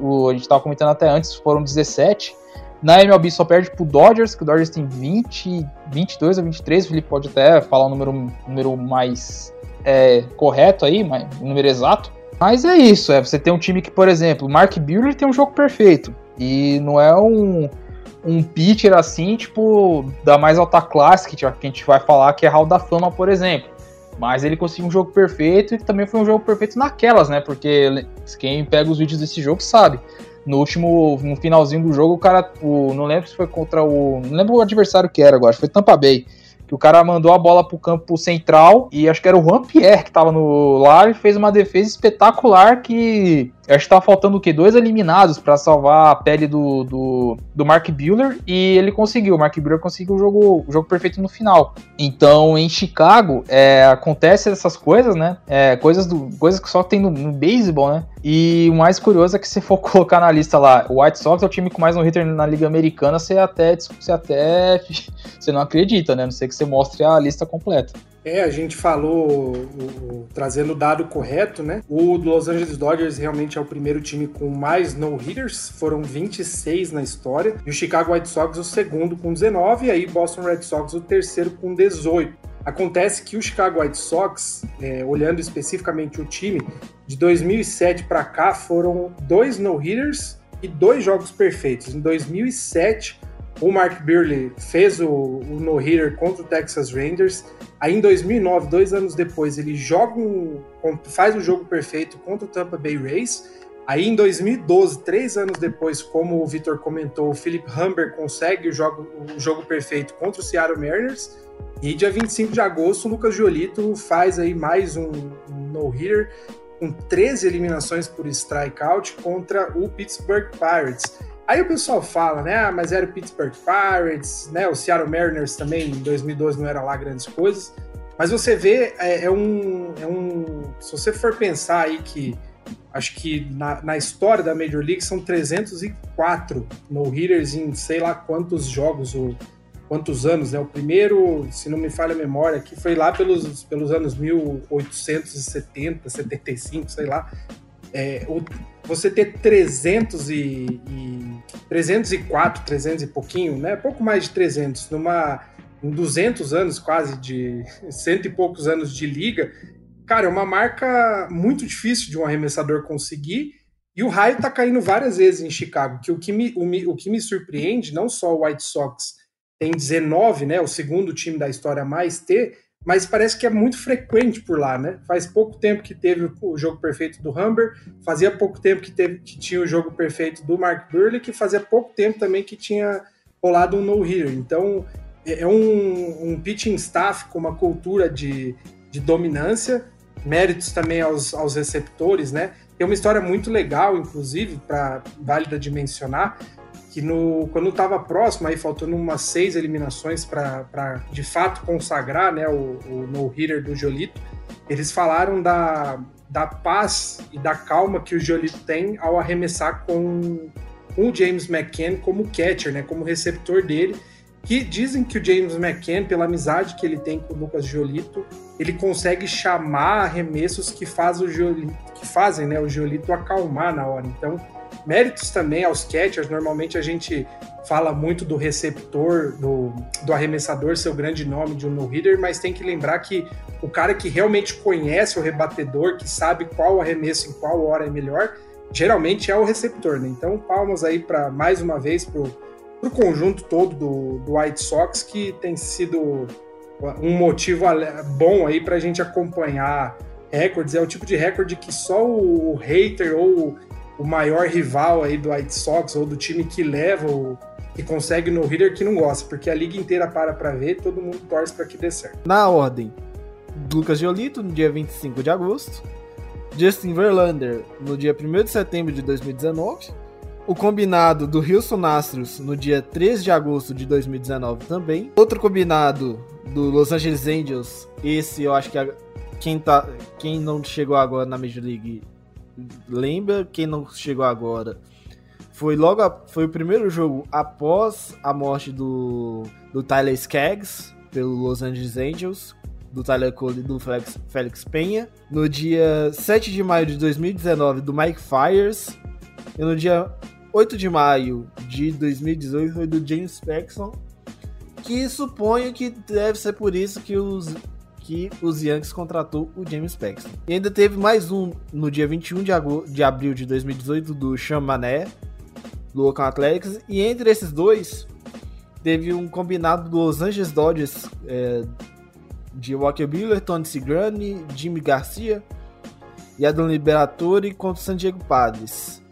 Speaker 5: O, a gente estava comentando até antes, foram 17. Na MLB só perde pro Dodgers, que o Dodgers tem 20, 22 ou 23. O Felipe pode até falar o número, número mais é, correto aí, o número exato. Mas é isso, é, você tem um time que, por exemplo, Mark Buehler tem um jogo perfeito. E não é um, um pitcher assim, tipo, da mais alta classe, que a gente vai falar que é Hall da Fama, por exemplo. Mas ele conseguiu um jogo perfeito e também foi um jogo perfeito naquelas, né? Porque quem pega os vídeos desse jogo sabe. No último, no finalzinho do jogo, o cara, o, não lembro se foi contra o, não lembro o adversário que era agora, foi Tampa Bay que o cara mandou a bola pro campo central e acho que era o Juan Pierre que tava no lá e fez uma defesa espetacular que acho que tava faltando o quê? Dois eliminados para salvar a pele do, do, do Mark Buehler e ele conseguiu. O Mark Buehler conseguiu o jogo, o jogo perfeito no final. Então, em Chicago, é, acontece essas coisas, né? É, coisas, do, coisas que só tem no, no beisebol, né? E o mais curioso é que se for colocar na lista lá, o White Sox é o time com mais no hitter na Liga Americana, você até, você até você não acredita, né? Não sei que você mostre a lista completa.
Speaker 4: É, a gente falou, o, o, trazendo o dado correto, né? O Los Angeles Dodgers realmente é o primeiro time com mais no-hitters, foram 26 na história. E o Chicago White Sox o segundo com 19, e aí Boston Red Sox o terceiro com 18. Acontece que o Chicago White Sox, é, olhando especificamente o time, de 2007 para cá foram dois no-hitters e dois jogos perfeitos. Em 2007, o Mark Burley fez o, o no-hitter contra o Texas Rangers. Aí em 2009, dois anos depois, ele joga um, faz o jogo perfeito contra o Tampa Bay Rays. Aí em 2012, três anos depois, como o Vitor comentou, o Philip Humber consegue o jogo, o jogo perfeito contra o Seattle Mariners. E dia 25 de agosto, o Lucas Giolito faz aí mais um, um no-hitter com 13 eliminações por strikeout contra o Pittsburgh Pirates. Aí o pessoal fala, né? Ah, mas era o Pittsburgh Pirates, né? O Seattle Mariners também em 2012 não era lá grandes coisas. Mas você vê, é, é, um, é um. Se você for pensar aí que. Acho que na, na história da Major League são 304 no-hitters em sei lá quantos jogos, ou quantos anos, né? O primeiro, se não me falha a memória, que foi lá pelos, pelos anos 1870, 75, sei lá. É, você ter 300 e, e 304, 300 e pouquinho, né? Pouco mais de 300 numa em 200 anos quase de cento e poucos anos de liga, cara, é uma marca muito difícil de um arremessador conseguir. E o raio tá caindo várias vezes em Chicago, que o que me, o, o que me surpreende, não só o White Sox tem 19, né, o segundo time da história a mais ter, mas parece que é muito frequente por lá, né? Faz pouco tempo que teve o jogo perfeito do Humber, fazia pouco tempo que, teve, que tinha o jogo perfeito do Mark Burley, que fazia pouco tempo também que tinha rolado um no-hitter. Então, é, é um, um pitching staff com uma cultura de, de dominância, méritos também aos, aos receptores, né? Tem uma história muito legal, inclusive, para válida de mencionar, que no, quando estava próximo, aí faltando umas seis eliminações para de fato consagrar né, o, o no-hitter do Jolito, eles falaram da, da paz e da calma que o Jolito tem ao arremessar com, com o James McCann como catcher, né, como receptor dele, que dizem que o James McCann, pela amizade que ele tem com o Lucas Giolito, ele consegue chamar arremessos que, faz o Giolito, que fazem né, o Giolito acalmar na hora. Então, Méritos também aos catchers, normalmente a gente fala muito do receptor, do, do arremessador ser o grande nome de um no-hitter, mas tem que lembrar que o cara que realmente conhece o rebatedor, que sabe qual arremesso em qual hora é melhor, geralmente é o receptor, né? Então, palmas aí para mais uma vez pro, pro conjunto todo do, do White Sox, que tem sido um motivo bom aí para a gente acompanhar recordes. É o tipo de recorde que só o hater ou o maior rival aí do White Sox ou do time que leva o que consegue no hitter que não gosta, porque a liga inteira para para ver, todo mundo torce para que dê certo.
Speaker 3: Na ordem, Lucas Giolito no dia 25 de agosto, Justin Verlander no dia 1 de setembro de 2019, o combinado do Houston Astros no dia 3 de agosto de 2019 também, outro combinado do Los Angeles Angels, esse eu acho que quem, tá, quem não chegou agora na Major League lembra, quem não chegou agora, foi logo a, foi o primeiro jogo após a morte do, do Tyler Skaggs pelo Los Angeles Angels, do Tyler Cole e do Felix, Felix Penha. No dia 7 de maio de 2019, do Mike Fires. E no dia 8 de maio de 2018 foi do James Paxson, que suponho que deve ser por isso que os que os Yankees contratou o James Paxton. E ainda teve mais um no dia 21 de, de abril de 2018 do Sean Mané, do Oakland Athletics, e entre esses dois teve um combinado do Los Angeles Dodgers é, de Walker Buehler, Tony Cigrani, Jimmy Garcia e Adam Liberatore contra o San Diego Padres.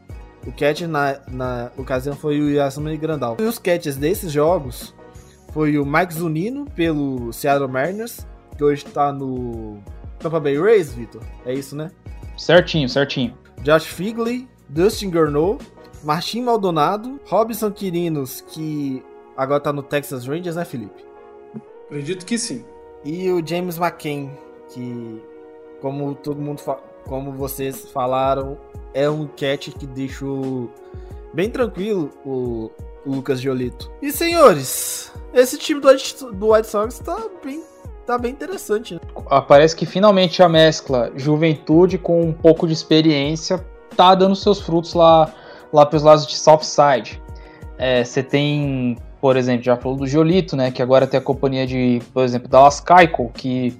Speaker 3: O catcher na, na ocasião foi o Yasmani Grandal. E os catchers desses jogos foi o Mike Zunino pelo Seattle Mariners, que hoje tá no Tampa Bay Rays, Vitor. É isso, né?
Speaker 5: Certinho, certinho.
Speaker 3: Josh Figley, Dustin Gurnow, Martin Maldonado, Robson Quirinos, que agora tá no Texas Rangers, né, Felipe?
Speaker 4: Acredito que sim.
Speaker 3: E o James McCain, que, como todo mundo, como vocês falaram, é um catch que deixou bem tranquilo o, Lucas Giolito. E senhores, esse time do, do White Sox tá bem tá bem interessante. Né?
Speaker 5: Parece que finalmente a mescla juventude com um pouco de experiência tá dando seus frutos lá, lá pelos lados de Southside. Você é, tem, por exemplo, já falou do Jolito, né? Que agora tem a companhia de, por exemplo, Dallas Keuchel, que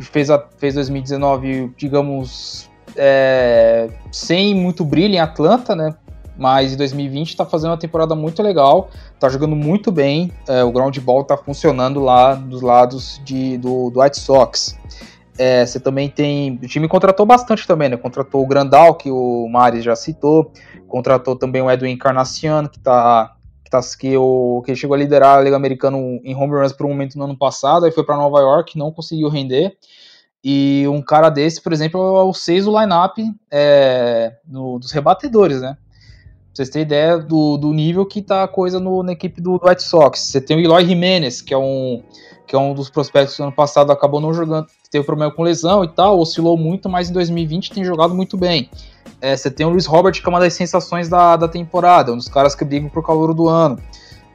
Speaker 5: fez, a, fez 2019, digamos, é, sem muito brilho em Atlanta, né? Mas em 2020 está fazendo uma temporada muito legal, está jogando muito bem, é, o ground ball está funcionando lá dos lados de, do, do White Sox. É, você também tem. O time contratou bastante também, né? Contratou o Grandal, que o Maris já citou. Contratou também o Edwin Encarnacion, que tá. Que, tá, que, o, que chegou a liderar a Liga Americana em home runs por um momento no ano passado, aí foi para Nova York, não conseguiu render. E um cara desse, por exemplo, é o 6 do lineup é, no, dos rebatedores, né? Vocês terem ideia do, do nível que tá a coisa no, na equipe do, do White Sox. Você tem o Eloy Jimenez, que é um, que é um dos prospectos no ano passado acabou não jogando, teve problema com lesão e tal, oscilou muito, mas em 2020 tem jogado muito bem. É, você tem o Luiz Robert, que é uma das sensações da, da temporada, um dos caras que brigam por calor do ano.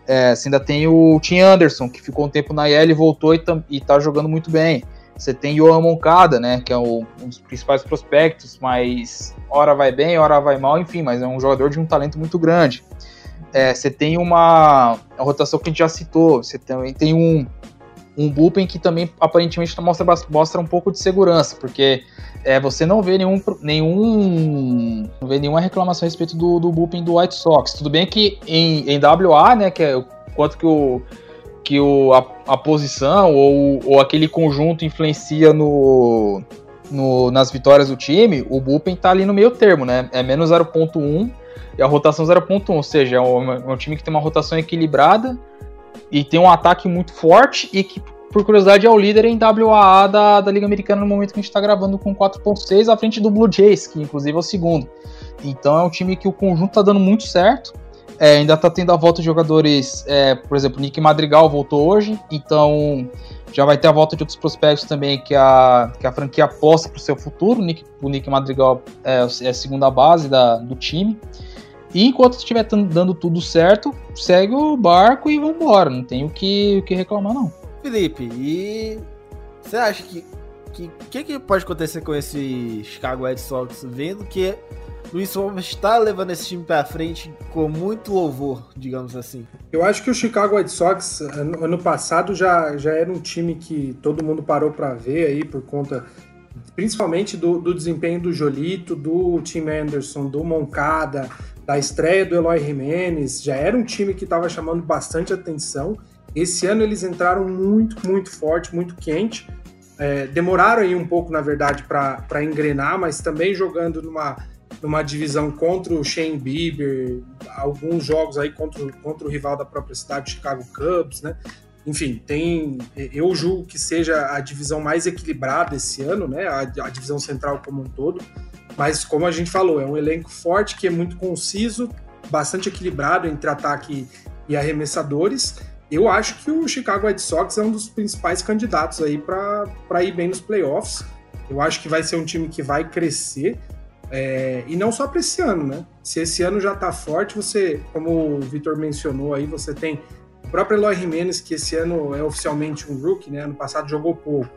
Speaker 5: É, você ainda tem o Tim Anderson, que ficou um tempo na IL e voltou e, e tá jogando muito bem. Você tem Johan Moncada, né, que é o, um dos principais prospectos, mas hora vai bem, hora vai mal, enfim, mas é um jogador de um talento muito grande. É, você tem uma, uma rotação que a gente já citou, você também tem um, um bullpen que também aparentemente mostra, mostra um pouco de segurança, porque é, você não vê nenhum, nenhum não vê nenhuma reclamação a respeito do, do bullpen do White Sox. Tudo bem que em, em WA, né, que é o quanto que o que o, a, a posição ou, ou aquele conjunto influencia no, no, nas vitórias do time, o bullpen tá ali no meio termo, né? É menos 0.1 e a rotação 0.1, ou seja, é um, é um, time que tem uma rotação equilibrada e tem um ataque muito forte e que, por curiosidade, é o líder em WAA da, da Liga Americana no momento que a gente está gravando com 4.6 à frente do Blue Jays, que inclusive é o segundo. Então é um time que o conjunto tá dando muito certo. É, ainda tá tendo a volta de jogadores, é, por exemplo, Nick Madrigal voltou hoje, então já vai ter a volta de outros prospectos também que a, que a franquia aposta pro seu futuro. O Nick, o Nick Madrigal é, é a segunda base da, do time. E enquanto estiver dando tudo certo, segue o barco e vambora. Não tem o que, o que reclamar, não.
Speaker 3: Felipe, e você acha que que que, que pode acontecer com esse Chicago White Sox vendo que Luiz Robert está levando esse time para frente com muito louvor, digamos assim.
Speaker 4: Eu acho que o Chicago White Sox ano, ano passado já, já era um time que todo mundo parou para ver aí por conta principalmente do, do, desempenho do Jolito, do Tim Anderson, do Moncada, da estreia do Eloy Jimenez, já era um time que estava chamando bastante atenção. Esse ano eles entraram muito, muito forte, muito quente. É, demoraram aí um pouco, na verdade, para engrenar, mas também jogando numa numa divisão contra o Shane Bieber, alguns jogos aí contra, contra o rival da própria cidade, Chicago Cubs, né? Enfim, tem. Eu julgo que seja a divisão mais equilibrada esse ano, né? A, a divisão central como um todo. Mas, como a gente falou, é um elenco forte que é muito conciso, bastante equilibrado entre ataque e arremessadores. Eu acho que o Chicago White Sox é um dos principais candidatos aí para ir bem nos playoffs. Eu acho que vai ser um time que vai crescer. É, e não só para esse ano, né? Se esse ano já está forte, você, como o Vitor mencionou aí, você tem o próprio Eloy Jimenez, que esse ano é oficialmente um rookie, né? Ano passado jogou pouco.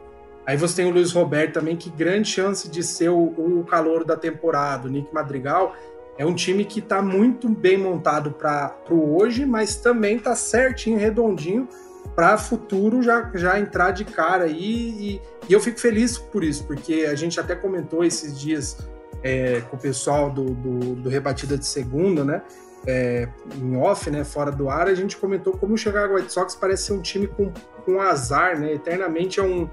Speaker 4: Aí você tem o Luiz Roberto também, que grande chance de ser o, o calor da temporada. O Nick Madrigal É um time que está muito bem montado para o hoje, mas também está certinho, redondinho para futuro já, já entrar de cara aí. E, e, eu fico feliz por isso, porque a gente até comentou esses dias é, com o pessoal do, do, do, Rebatida de Segunda, né? É, em off, né? Fora do ar, a gente comentou como o Chicago White Sox parece ser um time com, com azar, né? Eternamente é um,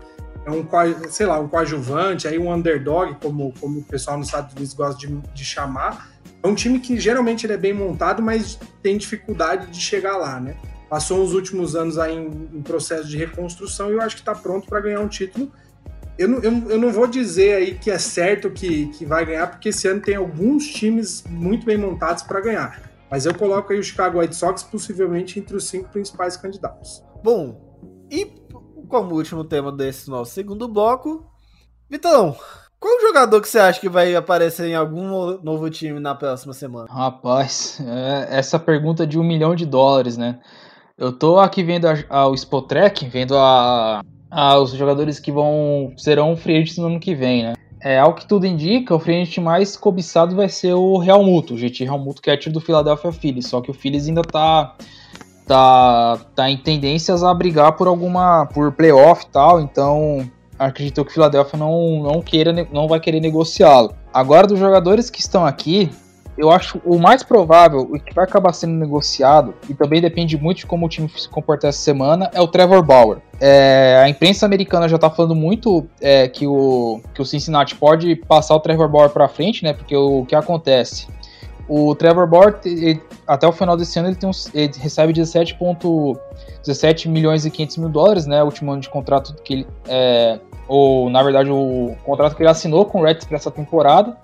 Speaker 4: é um, sei lá, um coadjuvante, aí um underdog, como, como o pessoal nos Estados Unidos gosta de, de chamar. É um time que geralmente ele é bem montado, mas tem dificuldade de chegar lá, né? Passou os últimos anos aí em, em processo de reconstrução e eu acho que está pronto para ganhar um título eu não, eu, eu não vou dizer aí que é certo que, que vai ganhar, porque esse ano tem alguns times muito bem montados para ganhar. Mas eu coloco aí o Chicago White Sox possivelmente entre os cinco principais candidatos.
Speaker 3: Bom, e como último tema desse nosso segundo bloco, Vitão, qual jogador que você acha que vai aparecer em algum novo time na próxima semana?
Speaker 5: Rapaz, é essa pergunta de um milhão de dólares, né? Eu tô aqui vendo a, a, o Spotrack, vendo a, ah, os jogadores que vão serão free agents no ano que vem, né? É, ao que tudo indica, o free agent mais cobiçado vai ser o Real Muto, o Real Muto catcher do Philadelphia Phillies, só que o Phillies ainda tá tá tá em tendências a brigar por alguma por playoff e tal, então acredito que o Philadelphia não não queira não vai querer negociá-lo. Agora dos jogadores que estão aqui, eu acho o mais provável, o que vai acabar sendo negociado, e também depende muito de como o time se comportar essa semana, é o Trevor Bauer. É, a imprensa americana já tá falando muito é, que, o, que o Cincinnati pode passar o Trevor Bauer para frente, né? Porque o, o, que acontece? O Trevor Bauer, ele, até o final desse ano, ele, tem ele recebe 17,17 milhões e 500 mil dólares, né? O último ano de contrato que ele. É, ou, na verdade, o contrato que ele assinou com o Reds para essa temporada.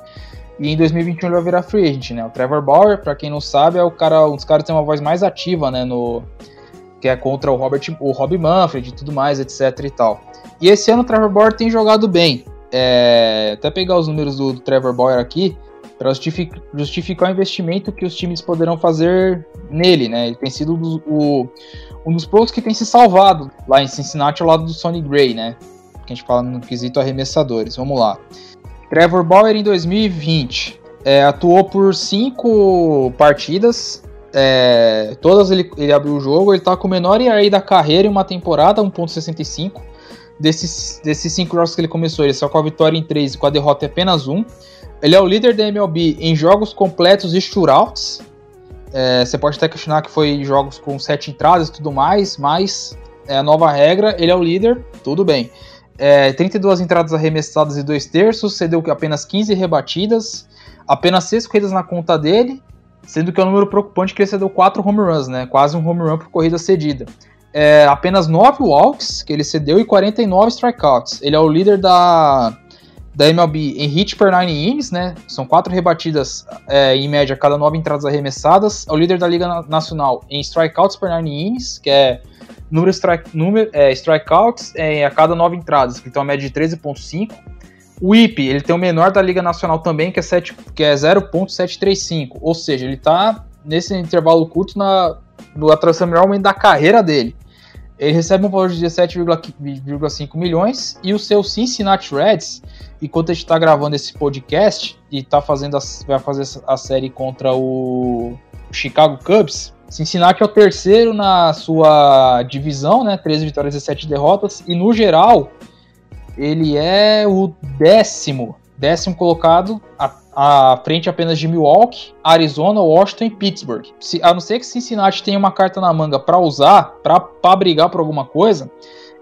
Speaker 5: E em 2021 ele vai virar free agent, né? O Trevor Bauer, para quem não sabe, é o cara, um dos caras que tem uma voz mais ativa, né, no que é contra o Robert, o Rob Manfred e tudo mais, etc e tal. E esse ano o Trevor Bauer tem jogado bem. É, até pegar os números do, do Trevor Bauer aqui para justificar, o investimento que os times poderão fazer nele, né? Ele tem sido o, um dos poucos que tem se salvado lá em Cincinnati ao lado do Sonny Gray, né? Que a gente fala no quesito arremessadores. Vamos lá. Trevor Bauer em 2020 é, atuou por cinco partidas. É, todas ele, ele abriu o jogo. Ele tá com o menor ERA da carreira em uma temporada, 1.65. Desses, desses cinco jogos que ele começou, ele só com a vitória em três e com a derrota em apenas um. Ele é o líder da MLB em jogos completos e shootouts. É, você pode até questionar que foi jogos com sete entradas e tudo mais, mas é a nova regra, ele é o líder, tudo bem é, 32 entradas arremessadas e 2 terços, cedeu apenas 15 rebatidas, apenas 6 corridas na conta dele, sendo que é um número preocupante que ele cedeu 4 home runs, né? Quase um home run por corrida cedida. É, apenas 9 walks que ele cedeu e 49 strikeouts. Ele é o líder da, da MLB em hit per 9 innings, né? São 4 rebatidas é, em média cada 9 entradas arremessadas. É o líder da Liga Nacional em strikeouts per 9 innings, que é número, strike, número é, strikeouts é, a cada nove entradas, que tem uma média de 13,5. O IP, ele tem o menor da Liga Nacional também, que é, 7, que é 0,735. Ou seja, ele está nesse intervalo curto na, no atração melhor momento da carreira dele. Ele recebe um valor de 17,5 milhões e o seu Cincinnati Reds, enquanto a gente está gravando esse podcast e tá fazendo a, vai fazer a série contra o Chicago Cubs, Cincinnati é o terceiro na sua divisão, né? 13 vitórias e 7 derrotas. E no geral, ele é o décimo, décimo colocado à, à frente apenas de Milwaukee, Arizona, Washington e Pittsburgh. Se, a não ser que Cincinnati tenha uma carta na manga para usar, para brigar por alguma coisa,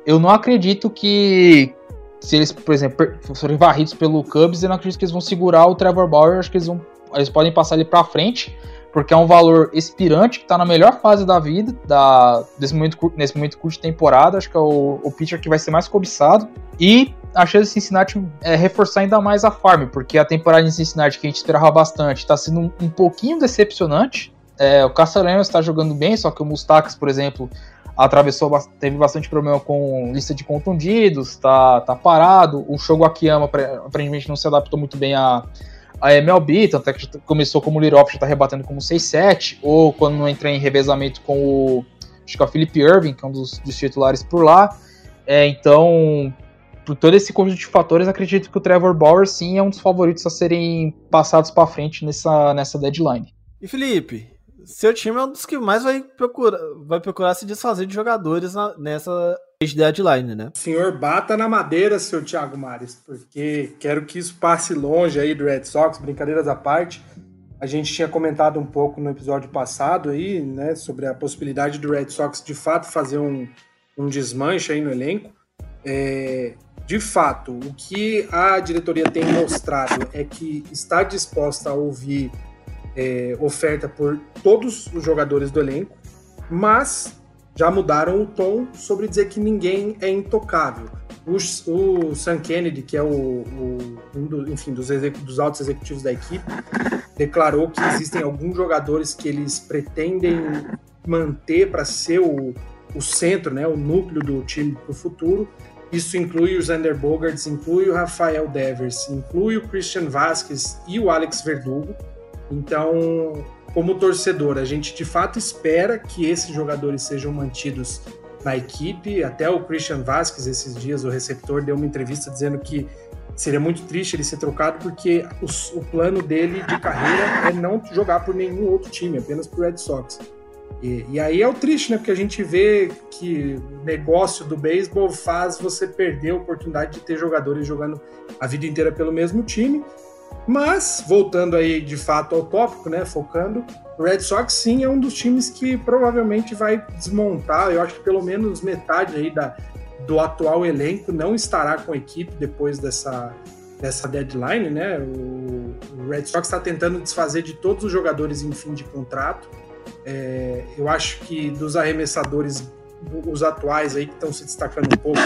Speaker 5: eu não acredito que se eles, por exemplo, forem varridos pelo Cubs, eu não acredito que eles vão segurar o Trevor Bauer, acho que eles vão eles podem passar ele para frente porque é um valor expirante que está na melhor fase da vida, da, desse momento, nesse momento curto de temporada. Acho que é o, o pitcher que vai ser mais cobiçado. E a chance de Cincinnati é reforçar ainda mais a farm, porque a temporada em Cincinnati, que a gente esperava bastante, está sendo um, um, pouquinho decepcionante. É, o Castellanos está jogando bem, só que o Mustakas, por exemplo, atravessou, teve bastante problema com lista de contundidos, tá, tá parado. O Shogo Akiyama aparentemente não se adaptou muito bem a a MLB, tanto é que começou como Liroff, já tá rebatendo como 6-7, ou quando entra em revezamento com o, acho que é o Philip Irving, que é um dos, dos titulares por lá. É, então, por todo esse conjunto de fatores, acredito que o Trevor Bauer sim é um dos favoritos a serem passados para frente nessa, nessa deadline.
Speaker 3: E Felipe, seu time é um dos que mais vai procurar, vai procurar se desfazer de jogadores na, nessa deadline, né?
Speaker 4: Senhor, bata na madeira, seu Thiago Mares, porque quero que isso passe longe aí do Red Sox, brincadeiras à parte. A gente tinha comentado um pouco no episódio passado aí, né, sobre a possibilidade do Red Sox de fato fazer um, um desmanche aí no elenco. É, de fato, o que a diretoria tem mostrado é que está disposta a ouvir é, oferta por todos os jogadores do elenco, mas já mudaram o tom sobre dizer que ninguém é intocável. O, o Sam Kennedy, que é o, o um do, enfim, dos, dos altos executivos da equipe, declarou que existem alguns jogadores que eles pretendem manter para ser o, o centro, né, o núcleo do time para o futuro. Isso inclui o Zander Bogarts, inclui o Rafael Devers, inclui o Christian Vasquez e o Alex Verdugo. Então, como torcedor, a gente de fato espera que esses jogadores sejam mantidos na equipe. Até o Christian Vasquez, esses dias, o receptor, deu uma entrevista dizendo que seria muito triste ele ser trocado porque o, plano dele de carreira é não jogar por nenhum outro time, apenas por Red Sox. E, e, aí é o triste, né? Porque a gente vê que o negócio do beisebol faz você perder a oportunidade de ter jogadores jogando a vida inteira pelo mesmo time. Mas, voltando aí de fato ao tópico, né? Focando, o Red Sox sim é um dos times que provavelmente vai desmontar. Eu acho que pelo menos metade aí da, do atual elenco não estará com a equipe depois dessa, dessa deadline, né? O, o Red Sox está tentando desfazer de todos os jogadores em fim de contrato. É, eu acho que dos arremessadores os atuais aí que estão se destacando um pouco.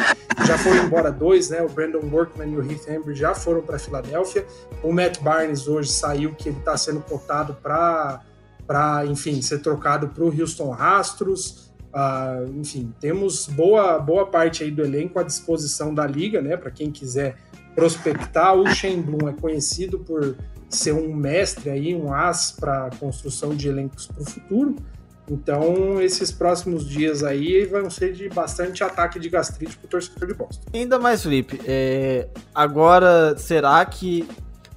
Speaker 4: Já foram embora dois, né? O Brandon Workman e o Heath Embry já foram para Filadélfia. O Matt Barnes hoje saiu que ele está sendo cotado para, para, enfim, ser trocado para o Houston Rastros. Uh, enfim, temos boa, boa parte aí do elenco à disposição da liga, né? Para quem quiser prospectar. O Shane Bloom é conhecido por ser um mestre aí, um as para construção de elencos para o futuro. Então, esses próximos dias aí vão ser de bastante ataque de gastrite pro torcedor de Boston.
Speaker 3: Ainda mais, Felipe, é... agora será que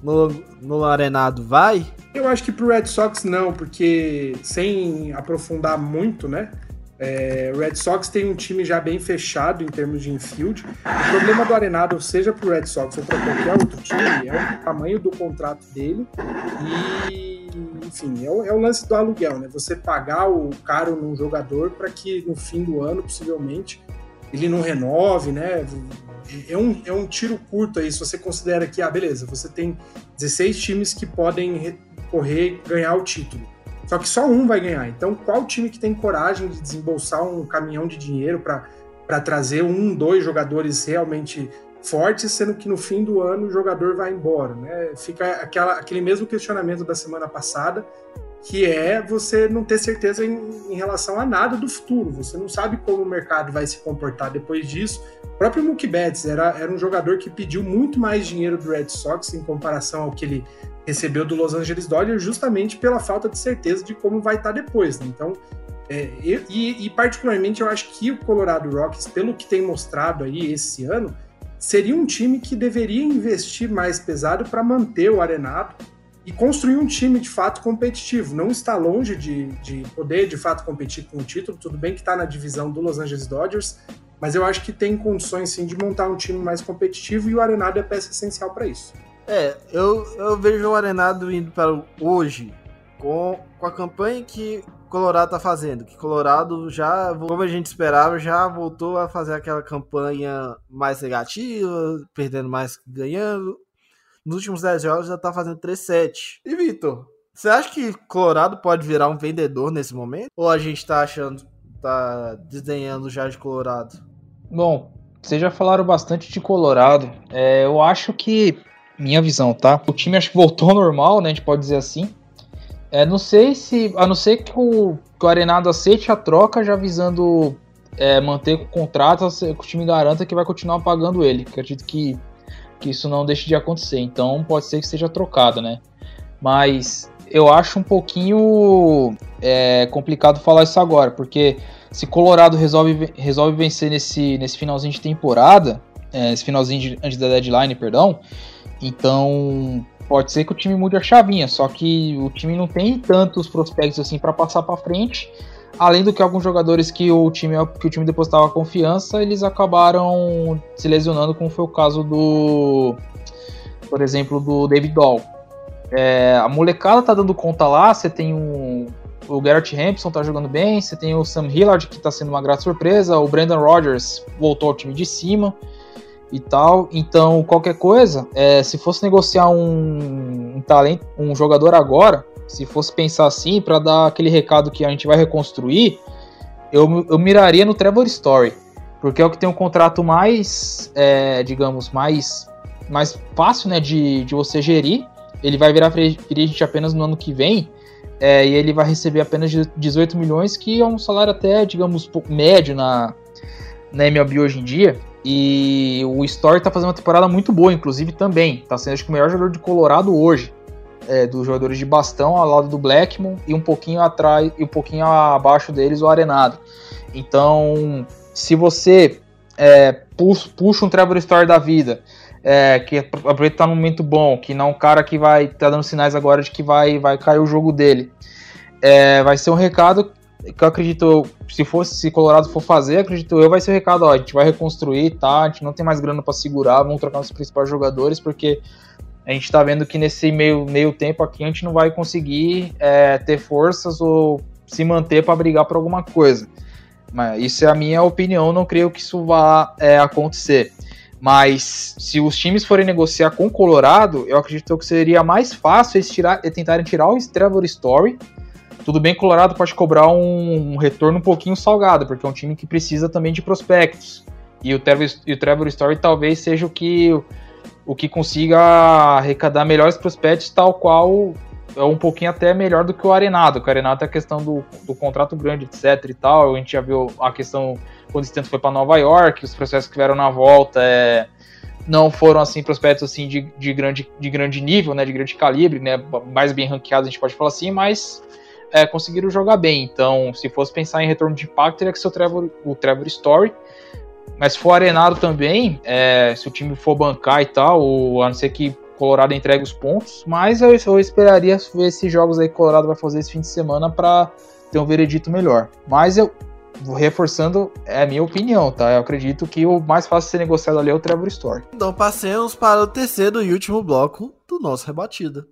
Speaker 3: no, no Arenado vai?
Speaker 4: Eu acho que pro Red Sox não, porque sem aprofundar muito, né? É, o Red Sox tem um time já bem fechado em termos de infield. O problema do Arenado, seja pro Red Sox ou para qualquer outro time, é o tamanho do contrato dele e enfim, é o, é o, lance do aluguel, né? Você pagar o caro num jogador para que no fim do ano, possivelmente, ele não renove, né? É um, é um tiro curto aí, se você considera que, ah, beleza, você tem 16 times que podem correr e ganhar o título. Só que só um vai ganhar. Então, qual time que tem coragem de desembolsar um caminhão de dinheiro para trazer um, dois jogadores realmente forte, sendo que no fim do ano o jogador vai embora, né? Fica aquela, aquele mesmo questionamento da semana passada, que é você não ter certeza em, em, relação a nada do futuro. Você não sabe como o mercado vai se comportar depois disso. O próprio Mookie Betts era, era um jogador que pediu muito mais dinheiro do Red Sox em comparação ao que ele recebeu do Los Angeles Dodgers, justamente pela falta de certeza de como vai estar depois. Né? Então, é, e, e particularmente eu acho que o Colorado Rockies, pelo que tem mostrado aí esse ano, seria um time que deveria investir mais pesado para manter o Arenado e construir um time de fato competitivo. Não está longe de, de poder de fato competir com o título. Tudo bem que está na divisão do Los Angeles Dodgers, mas eu acho que tem condições sim de montar um time mais competitivo e o Arenado é peça essencial para isso.
Speaker 3: É, eu, eu vejo o Arenado indo para hoje com, com a campanha que Colorado tá fazendo, que Colorado já, como a gente esperava, já voltou a fazer aquela campanha mais negativa, perdendo mais que ganhando. Nos últimos 10 jogos já tá fazendo 3-7. E Vitor, você acha que Colorado pode virar um vendedor nesse momento? Ou a gente tá achando, tá desdenhando já de Colorado?
Speaker 5: Bom, vocês já falaram bastante de Colorado. É, eu acho que, minha visão, tá? O time acho que voltou ao normal, né? A gente pode dizer assim. É, não sei se. A não ser que o, que o Arenado aceite a troca, já visando é, manter o contrato, o time garanta que vai continuar pagando ele. Acredito que, que isso não deixe de acontecer. Então pode ser que seja trocado, né? Mas eu acho um pouquinho é, complicado falar isso agora, porque se Colorado resolve, resolve vencer nesse, nesse finalzinho de temporada, é, esse finalzinho de, antes da deadline, perdão. Então, pode ser que o time mude a chavinha, só que o time não tem tantos prospectos assim para passar para frente. Além do que alguns jogadores que o time que o time depositava confiança, eles acabaram se lesionando, como foi o caso do, por exemplo, do David Doll. É, a molecada tá dando conta lá, você tem um, o Garrett Hampson tá jogando bem, você tem o Sam Hillard que tá sendo uma grata surpresa, o Brandon Rodgers voltou ao time de cima e tal. Então, qualquer coisa, é, se fosse negociar um, um, talento, um jogador agora, se fosse pensar assim, para dar aquele recado que a gente vai reconstruir, eu, eu miraria no Trevor Story, porque é o que tem um contrato mais, é, digamos, mais, mais fácil né, de, de você gerir. Ele vai virar free agent apenas no ano que vem. É, e ele vai receber apenas 18 milhões, que é um salário até, digamos, médio na, na MLB hoje em dia. E o Story tá fazendo uma temporada muito boa, inclusive também. Tá sendo acho que o melhor jogador de Colorado hoje. É, dos jogadores de bastão ao lado do Blackmon e um pouquinho atrás e um pouquinho abaixo deles o Arenado. Então, se você é, puxa, um Trevor Story da vida, é, que aproveita tá num momento bom, que não é um cara que vai tá dando sinais agora de que vai, vai cair o jogo dele, é, vai ser um recado que eu acredito, se fosse, se Colorado for fazer, acredito eu, vai ser o recado, ó, a gente vai reconstruir, tá? A gente não tem mais grana para segurar, vamos trocar os principais jogadores, porque a gente tá vendo que nesse meio, meio tempo aqui a gente não vai conseguir é, ter forças ou se manter para brigar por alguma coisa. Mas isso é a minha opinião, não creio que isso vá é, acontecer. Mas se os times forem negociar com o Colorado, eu acredito que seria mais fácil eles tirar, tentarem tirar o Trevor Story tudo bem que o Colorado pode cobrar um, um, retorno um pouquinho salgado, porque é um time que precisa também de prospectos. E o Trevor, e o Trevor Story talvez seja o que, o que consiga arrecadar melhores prospectos, tal qual é um pouquinho até melhor do que o Arenado. O Arenado é a questão do, do contrato grande, etc e tal. A gente já viu a questão quando o Stanton foi para Nova York, os processos que vieram na volta é, não foram assim prospectos assim de, de, grande, de grande nível, né, de grande calibre, né, mais bem ranqueados a gente pode falar assim, mas é, conseguiram jogar bem. Então, se fosse pensar em retorno de impacto, teria que ser o Trevor, o Trevor Story. Mas se for arenado também, é, se o time for bancar e tal, ou, a não ser que Colorado entregue os pontos. Mas eu, eu esperaria ver esses jogos aí que Colorado vai fazer esse fim de semana para ter um veredito melhor. Mas eu, reforçando, é a minha opinião, tá? Eu acredito que o mais fácil de ser negociado ali é o Trevor Story.
Speaker 3: Então passemos para o terceiro e último bloco do nosso rebatida.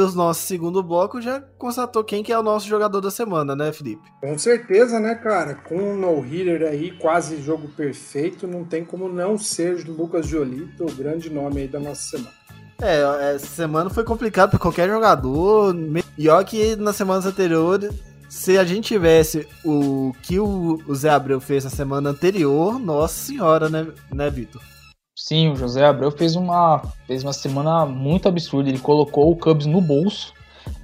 Speaker 3: Ouviu o nosso segundo bloco, já constatou quem que é o nosso jogador da semana, né, Felipe?
Speaker 4: Com certeza, né, cara? Com um no-hitter aí, quase jogo perfeito, não tem como não ser Lucas Jolito, o grande nome aí da nossa semana.
Speaker 3: É, essa semana foi complicado para qualquer jogador. Pior que nas semanas anteriores, se a gente tivesse o que o Zé Abreu fez na semana anterior, nossa senhora, né, né Vitor?
Speaker 5: Sim, o José Abreu fez uma, fez uma semana muito absurda. Ele colocou o Cubs no bolso.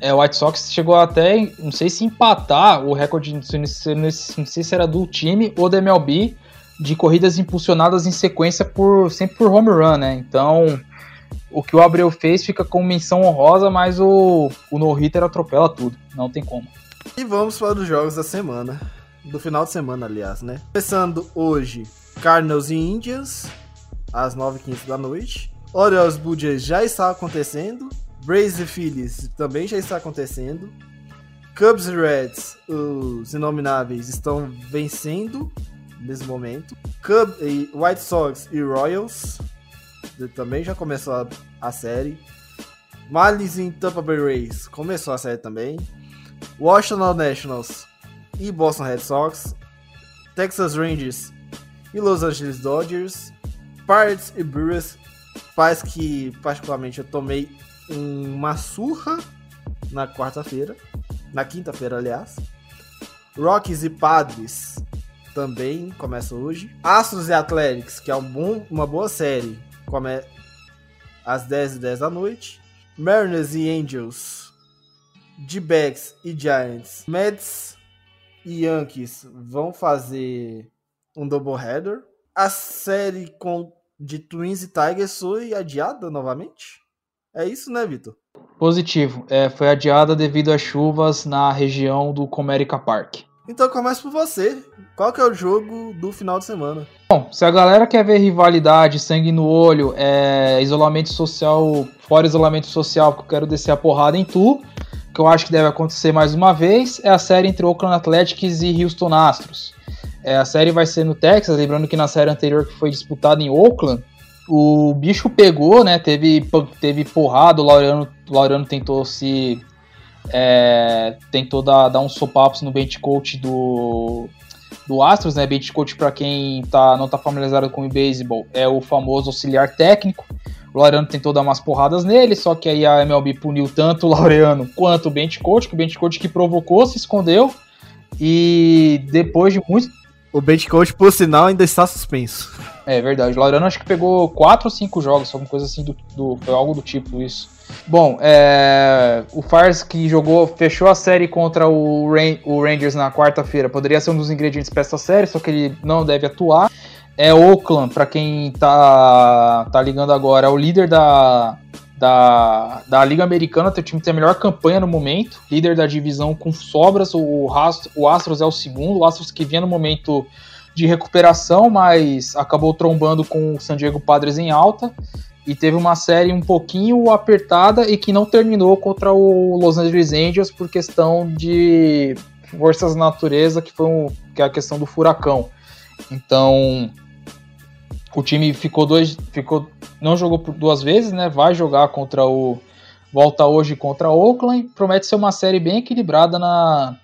Speaker 5: É, o White Sox chegou até, não sei se empatar o recorde, não sei se era do time ou da MLB, de corridas impulsionadas em sequência por sempre por home run, né? Então, o que o Abreu fez fica com menção honrosa, mas o, o no-hitter atropela tudo. Não tem como.
Speaker 3: E vamos para os jogos da semana. Do final de semana, aliás, né? Começando hoje, Cardinals e Indians às 9h15 da noite. Orioles Jays já está acontecendo. Braves e Phillies também já está acontecendo. Cubs e Reds, os inomináveis, estão vencendo nesse momento. Cubs e White Sox e Royals também já começou a, a série. Marlins e Tampa Bay Rays começou a série também. Washington Nationals e Boston Red Sox. Texas Rangers e Los Angeles Dodgers. Pirates e Brewers, faz que particularmente eu tomei uma surra na quarta-feira, na quinta-feira, aliás. Rockies e Padres também começa hoje. Astros e Athletics, que é um bom, uma boa série, come às 10 e 10 da noite. Mariners e Angels D-backs e Giants, Mets e Yankees vão fazer um doubleheader. A série com de Twins e Tigers foi adiada novamente. É isso, né, Vitor?
Speaker 5: Positivo. É, foi adiada devido às chuvas na região do Comerica Park.
Speaker 3: Então começa por você. Qual que é o jogo do final de semana?
Speaker 5: Bom, se a galera quer ver rivalidade, sangue no olho, é, isolamento social, fora isolamento social, porque eu quero descer a porrada em tu, que eu acho que deve acontecer mais uma vez, é a série entre Oakland Athletics e Houston Astros. É, a série vai ser no Texas, lembrando que na série anterior que foi disputada em Oakland, o bicho pegou, né? Teve, teve porrada, o Laureano, o Laureano tentou se. É, tentou dar, dar uns sopapos no bench coach do, do Astros, né? Bench coach, para quem tá, não tá familiarizado com o beisebol, é o famoso auxiliar técnico. O Laureano tentou dar umas porradas nele, só que aí a MLB puniu tanto o Laureano quanto o bench coach, que o bench coach que provocou se escondeu. E depois de muito
Speaker 3: o coach, por sinal, ainda está suspenso.
Speaker 5: É verdade. O Laureano acho que pegou 4 ou 5 jogos, alguma coisa assim do, do. Foi algo do tipo isso. Bom, é, o Fars que jogou, fechou a série contra o, o Rangers na quarta-feira, poderia ser um dos ingredientes para essa série, só que ele não deve atuar. É Oakland, para quem tá, tá ligando agora, é o líder da, da, da Liga Americana, o time tem a melhor campanha no momento, líder da divisão com sobras, o, o Astros é o segundo, o Astros que vinha no momento de recuperação, mas acabou trombando com o San Diego Padres em alta, e teve uma série um pouquinho apertada e que não terminou contra o Los Angeles Angels por questão de forças da natureza, que foi um, que é a questão do furacão. Então, o time ficou dois, ficou, não jogou por duas vezes, né? Vai jogar contra o volta hoje contra o Oakland. Promete ser uma série bem equilibrada na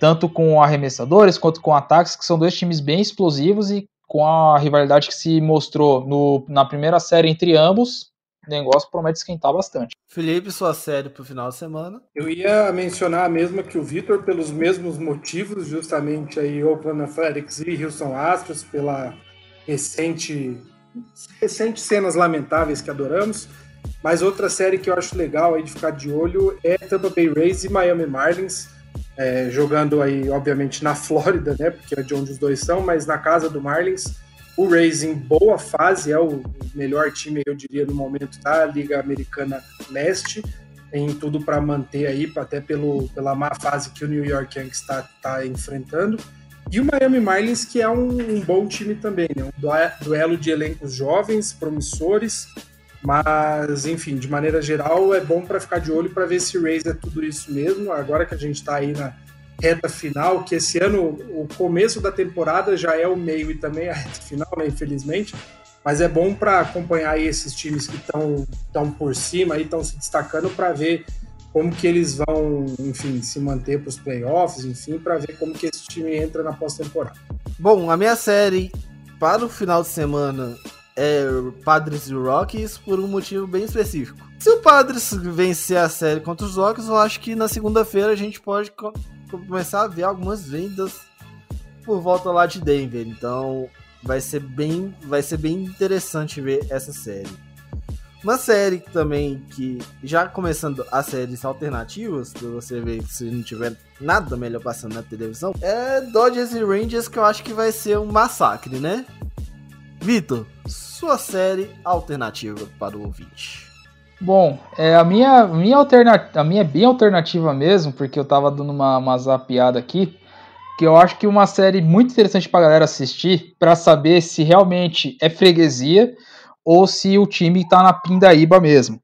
Speaker 5: tanto com arremessadores quanto com ataques, que são dois times bem explosivos e com a rivalidade que se mostrou no, na primeira série entre ambos, o negócio promete esquentar bastante.
Speaker 3: Felipe, sua série para o final de semana?
Speaker 4: Eu ia mencionar a mesma que o Vitor, pelos mesmos motivos, justamente aí Oakland Athletics e Houston Astros, pela recente, recente cenas lamentáveis que adoramos. Mas outra série que eu acho legal aí de ficar de olho é Tampa Bay Rays e Miami Marlins, é, jogando aí, obviamente, na Flórida, né? Porque é de onde os dois são, mas na casa do Marlins. O Rays em boa fase, é o melhor time, eu diria, no momento da Liga Americana Leste. Tem tudo para manter aí, até pelo, pela má fase que o New York Yankees está tá enfrentando. E o Miami Marlins, que é um, um bom time também, né? Um duelo de elencos jovens, promissores, mas, enfim, de maneira geral, é bom para ficar de olho para ver se o Rays é tudo isso mesmo. Agora que a gente está aí na reta final, que esse ano, o começo da temporada já é o meio e também a reta final, né, infelizmente. Mas é bom para acompanhar esses times que estão por cima e estão se destacando para ver como que eles vão, enfim, se manter para os playoffs, enfim, para ver como que esse time entra na pós-temporada.
Speaker 3: Bom, a minha série para o final de semana é Padres e Rockies por um motivo bem específico. Se o Padres vencer a série contra os Rockies, eu acho que na segunda-feira a gente pode co começar a ver algumas vendas por volta lá de Denver. Então, vai ser bem, vai ser bem interessante ver essa série. Uma série também que, já começando as séries alternativas, pra você ver se não tiver nada melhor passando na televisão, é Dodgers e Rangers, que eu acho que vai ser um massacre, né? Vitor, sua série alternativa para o ouvinte.
Speaker 5: Bom, é, a minha, minha alternativa, a minha é bem alternativa mesmo, porque eu tava dando uma, uma zapiada aqui, que eu acho que uma série muito interessante pra galera assistir, para saber se realmente é freguesia ou se o time está na pindaíba mesmo,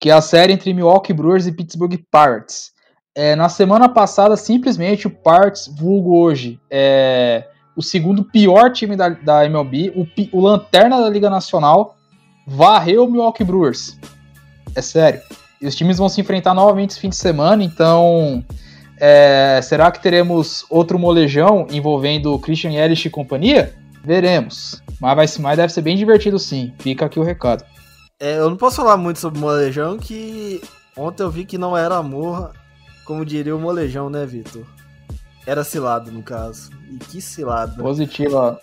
Speaker 5: que é a série entre Milwaukee Brewers e Pittsburgh Pirates. É, na semana passada, simplesmente o Pirates, vulgo hoje, é o segundo pior time da, da MLB, o, o lanterna da Liga Nacional, varreu o Milwaukee Brewers. É sério. E os times vão se enfrentar novamente esse fim de semana, então é, será que teremos outro molejão envolvendo Christian Yelich e companhia? Veremos. Mas, vai, mas deve ser bem divertido sim. Fica aqui o recado.
Speaker 3: É, eu não posso falar muito sobre o molejão, que ontem eu vi que não era amor, como diria o molejão, né, Vitor? Era cilado, no caso. E que cilado.
Speaker 5: Positiva.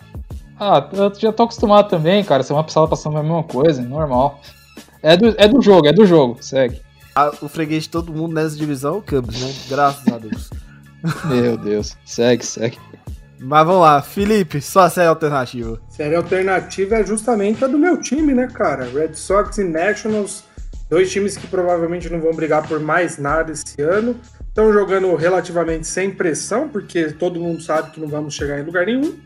Speaker 5: Ah, eu já tô acostumado também, cara. Semana passada passando a mesma coisa, normal. É do, é do jogo, é do jogo, segue.
Speaker 3: A- o freguês de todo mundo nessa divisão é o Cubs, né? Graças a Deus.
Speaker 5: Meu Deus. Segue, segue.
Speaker 3: Mas vamos lá, Felipe, sua série alternativa.
Speaker 4: Série alternativa é justamente a do meu time, né, cara? Red Sox e Nationals, dois times que provavelmente não vão brigar por mais nada esse ano. Estão jogando relativamente sem pressão, porque todo mundo sabe que não vamos chegar em lugar nenhum.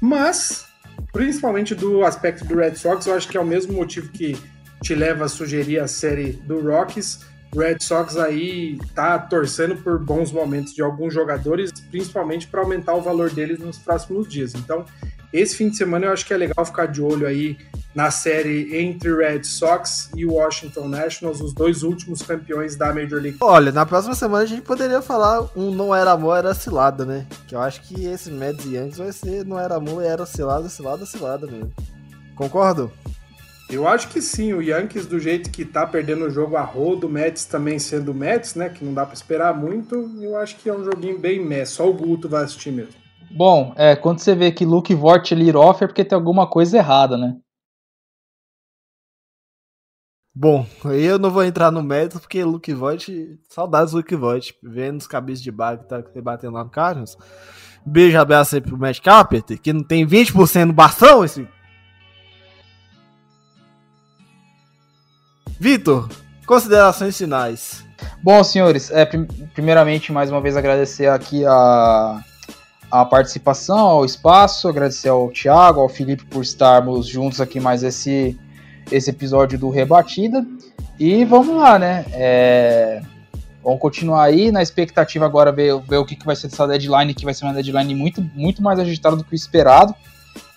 Speaker 4: Mas, principalmente do aspecto do Red Sox, eu acho que é o mesmo motivo que te leva a sugerir a série do Rockies. O Red Sox aí tá torcendo por bons momentos de alguns jogadores, principalmente para aumentar o valor deles nos próximos dias. Então, esse fim de semana eu acho que é legal ficar de olho aí na série entre Red Sox e Washington Nationals, os dois últimos campeões da Major League.
Speaker 3: Olha, na próxima semana a gente poderia falar um não era amor, era cilada, né? Que eu acho que esse Mets e Yankees vai ser não era amor, era cilada, cilada, cilada mesmo. Concordo?
Speaker 4: Eu acho que sim, o Yankees do jeito que tá perdendo o jogo a rodo, o Mets também sendo o Mets, né, que não dá para esperar muito, eu acho que é um joguinho bem meh, só o Guto vai assistir mesmo.
Speaker 5: Bom, é, quando você vê que Luke Vort lead off é porque tem alguma coisa errada, né?
Speaker 3: Bom, eu não vou entrar no mérito porque Luke Voigt, saudades do Luke Voigt, vendo os cabeças de bar que tá debatendo lá no Cardinals. Beijo, abraço aí pro Matt Carpenter, que não tem 20% no bastão, esse... Vitor, considerações finais.
Speaker 5: Bom, senhores, é, prim- primeiramente, mais uma vez, agradecer aqui a, a participação, ao espaço, agradecer ao Thiago, ao Felipe por estarmos juntos aqui mais esse, esse episódio do Rebatida. E vamos lá, né? É, vamos continuar aí na expectativa agora, ver, ver o que, que vai ser dessa deadline, que vai ser uma deadline muito, muito mais agitada do que o esperado.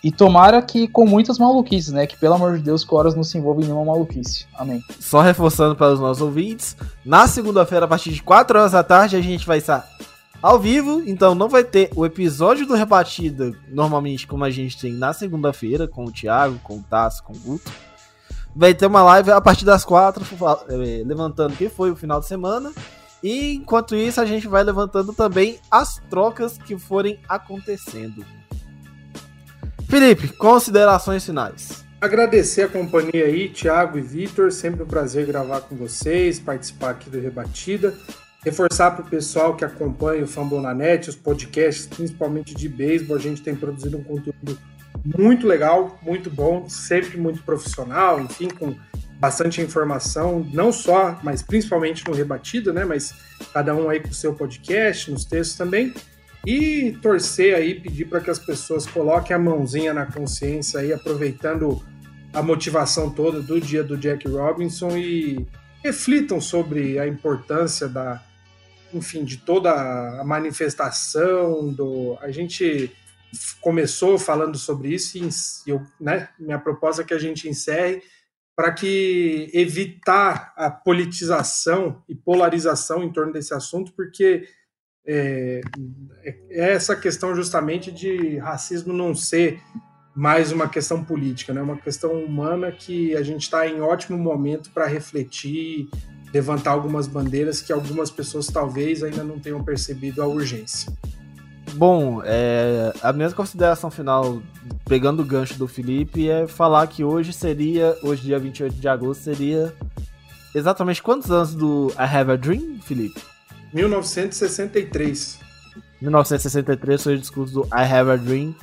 Speaker 5: E tomara que com muitas maluquices, né? Que pelo amor de Deus, que horas não se envolve em nenhuma maluquice. Amém.
Speaker 3: Só reforçando para os nossos ouvintes, na segunda-feira, a partir de 4 horas da tarde, a gente vai estar ao vivo, então não vai ter o episódio do Rebatida, normalmente como a gente tem na segunda-feira, com o Thiago, com o Tasso, com o Guto. Vai ter uma live a partir das 4, fa- eh, levantando o que foi o final de semana. E enquanto isso, a gente vai levantando também as trocas que forem acontecendo. Felipe, considerações finais.
Speaker 4: Agradecer a companhia aí, Thiago e Vitor, sempre um prazer gravar com vocês, participar aqui do Rebatida. Reforçar para o pessoal que acompanha o Fambonanet, os podcasts, principalmente de beisebol, a gente tem produzido um conteúdo muito legal, muito bom, sempre muito profissional, enfim, com bastante informação, não só, mas principalmente no Rebatida, né? Mas cada um aí com o seu podcast, nos textos também. E torcer aí, pedir para que as pessoas coloquem a mãozinha na consciência aí, aproveitando a motivação toda do dia do Jack Robinson e reflitam sobre a importância da, enfim, de toda a manifestação do. A gente começou falando sobre isso e eu, né, minha proposta é que a gente encerre para que evitar a politização e polarização em torno desse assunto, porque é, é essa questão justamente de racismo não ser mais uma questão política, né? uma questão humana que a gente está em ótimo momento para refletir, levantar algumas bandeiras que algumas pessoas talvez ainda não tenham percebido a urgência.
Speaker 3: Bom, é, a minha consideração final, pegando o gancho do Felipe, é falar que hoje seria, hoje dia 28 de agosto, seria exatamente quantos anos do I Have a Dream, Felipe?
Speaker 4: 1963.
Speaker 3: 1963 foi o discurso do I Have a Dream,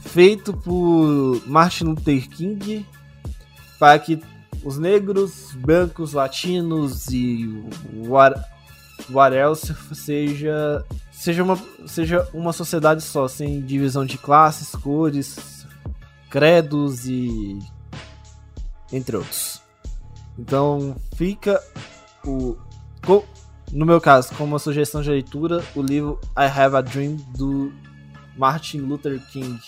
Speaker 3: feito por Martin Luther King, para que os negros, brancos, latinos e what, what else seja, seja, uma, seja uma sociedade só, sem divisão de classes, cores, credos e entre outros. Então fica o no meu caso, como uma sugestão de leitura, o livro I Have a Dream do Martin Luther King.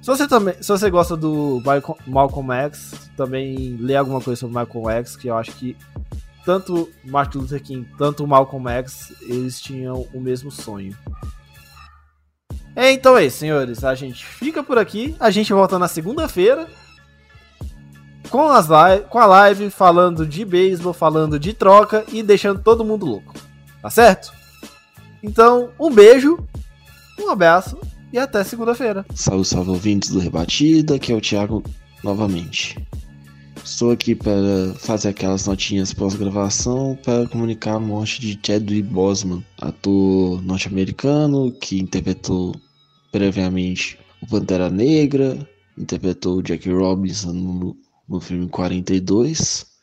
Speaker 3: Se você também, se você gosta do Malcolm- X, também lê alguma coisa sobre Malcolm X, que eu acho que tanto Martin Luther King, tanto Malcolm X, eles tinham o mesmo sonho. Então é isso, senhores. A gente fica por aqui. A gente volta na segunda-feira com, as com a live falando de beisebol, falando de troca e deixando todo mundo louco. Tá certo? Então, um beijo, um abraço e até segunda-feira.
Speaker 6: Salve, salve ouvintes do Rebatida, aqui é o Thiago novamente. Estou aqui para fazer aquelas notinhas pós-gravação para comunicar a morte de Chadwick Boseman, ator norte-americano que interpretou previamente o Pantera Negra, interpretou o Jack Robinson no, no filme 42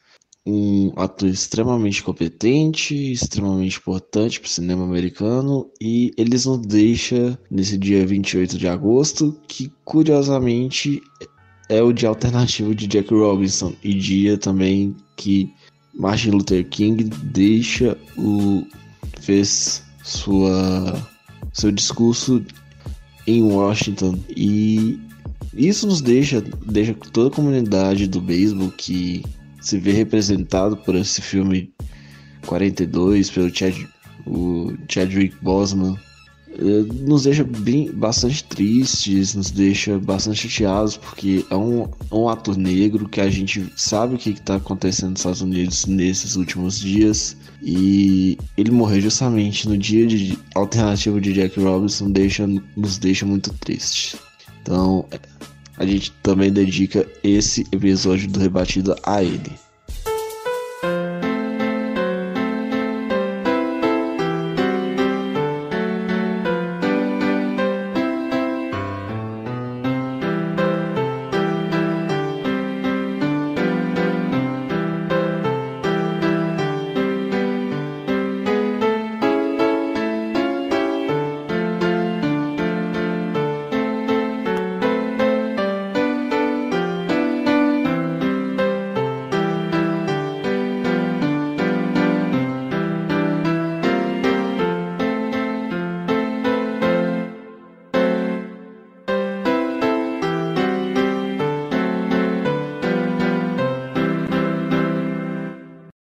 Speaker 6: um ator extremamente competente, extremamente importante para o cinema americano e eles nos deixa nesse dia 28 de agosto, que curiosamente é o dia alternativo de Jack Robinson e dia também que Martin Luther King deixa o fez sua seu discurso em Washington. E isso nos deixa deixa toda a comunidade do beisebol que se vê representado por esse filme 42 pelo Chad, o Chadwick Boseman eh, nos deixa bem, bastante tristes, nos deixa bastante chateados, porque é um, é um ator negro que a gente sabe o que está acontecendo nos Estados Unidos nesses últimos dias. E ele morreu justamente no dia de alternativo de Jack Robinson, deixa, nos deixa muito tristes. Então, a gente também dedica esse episódio do Rebatido a ele.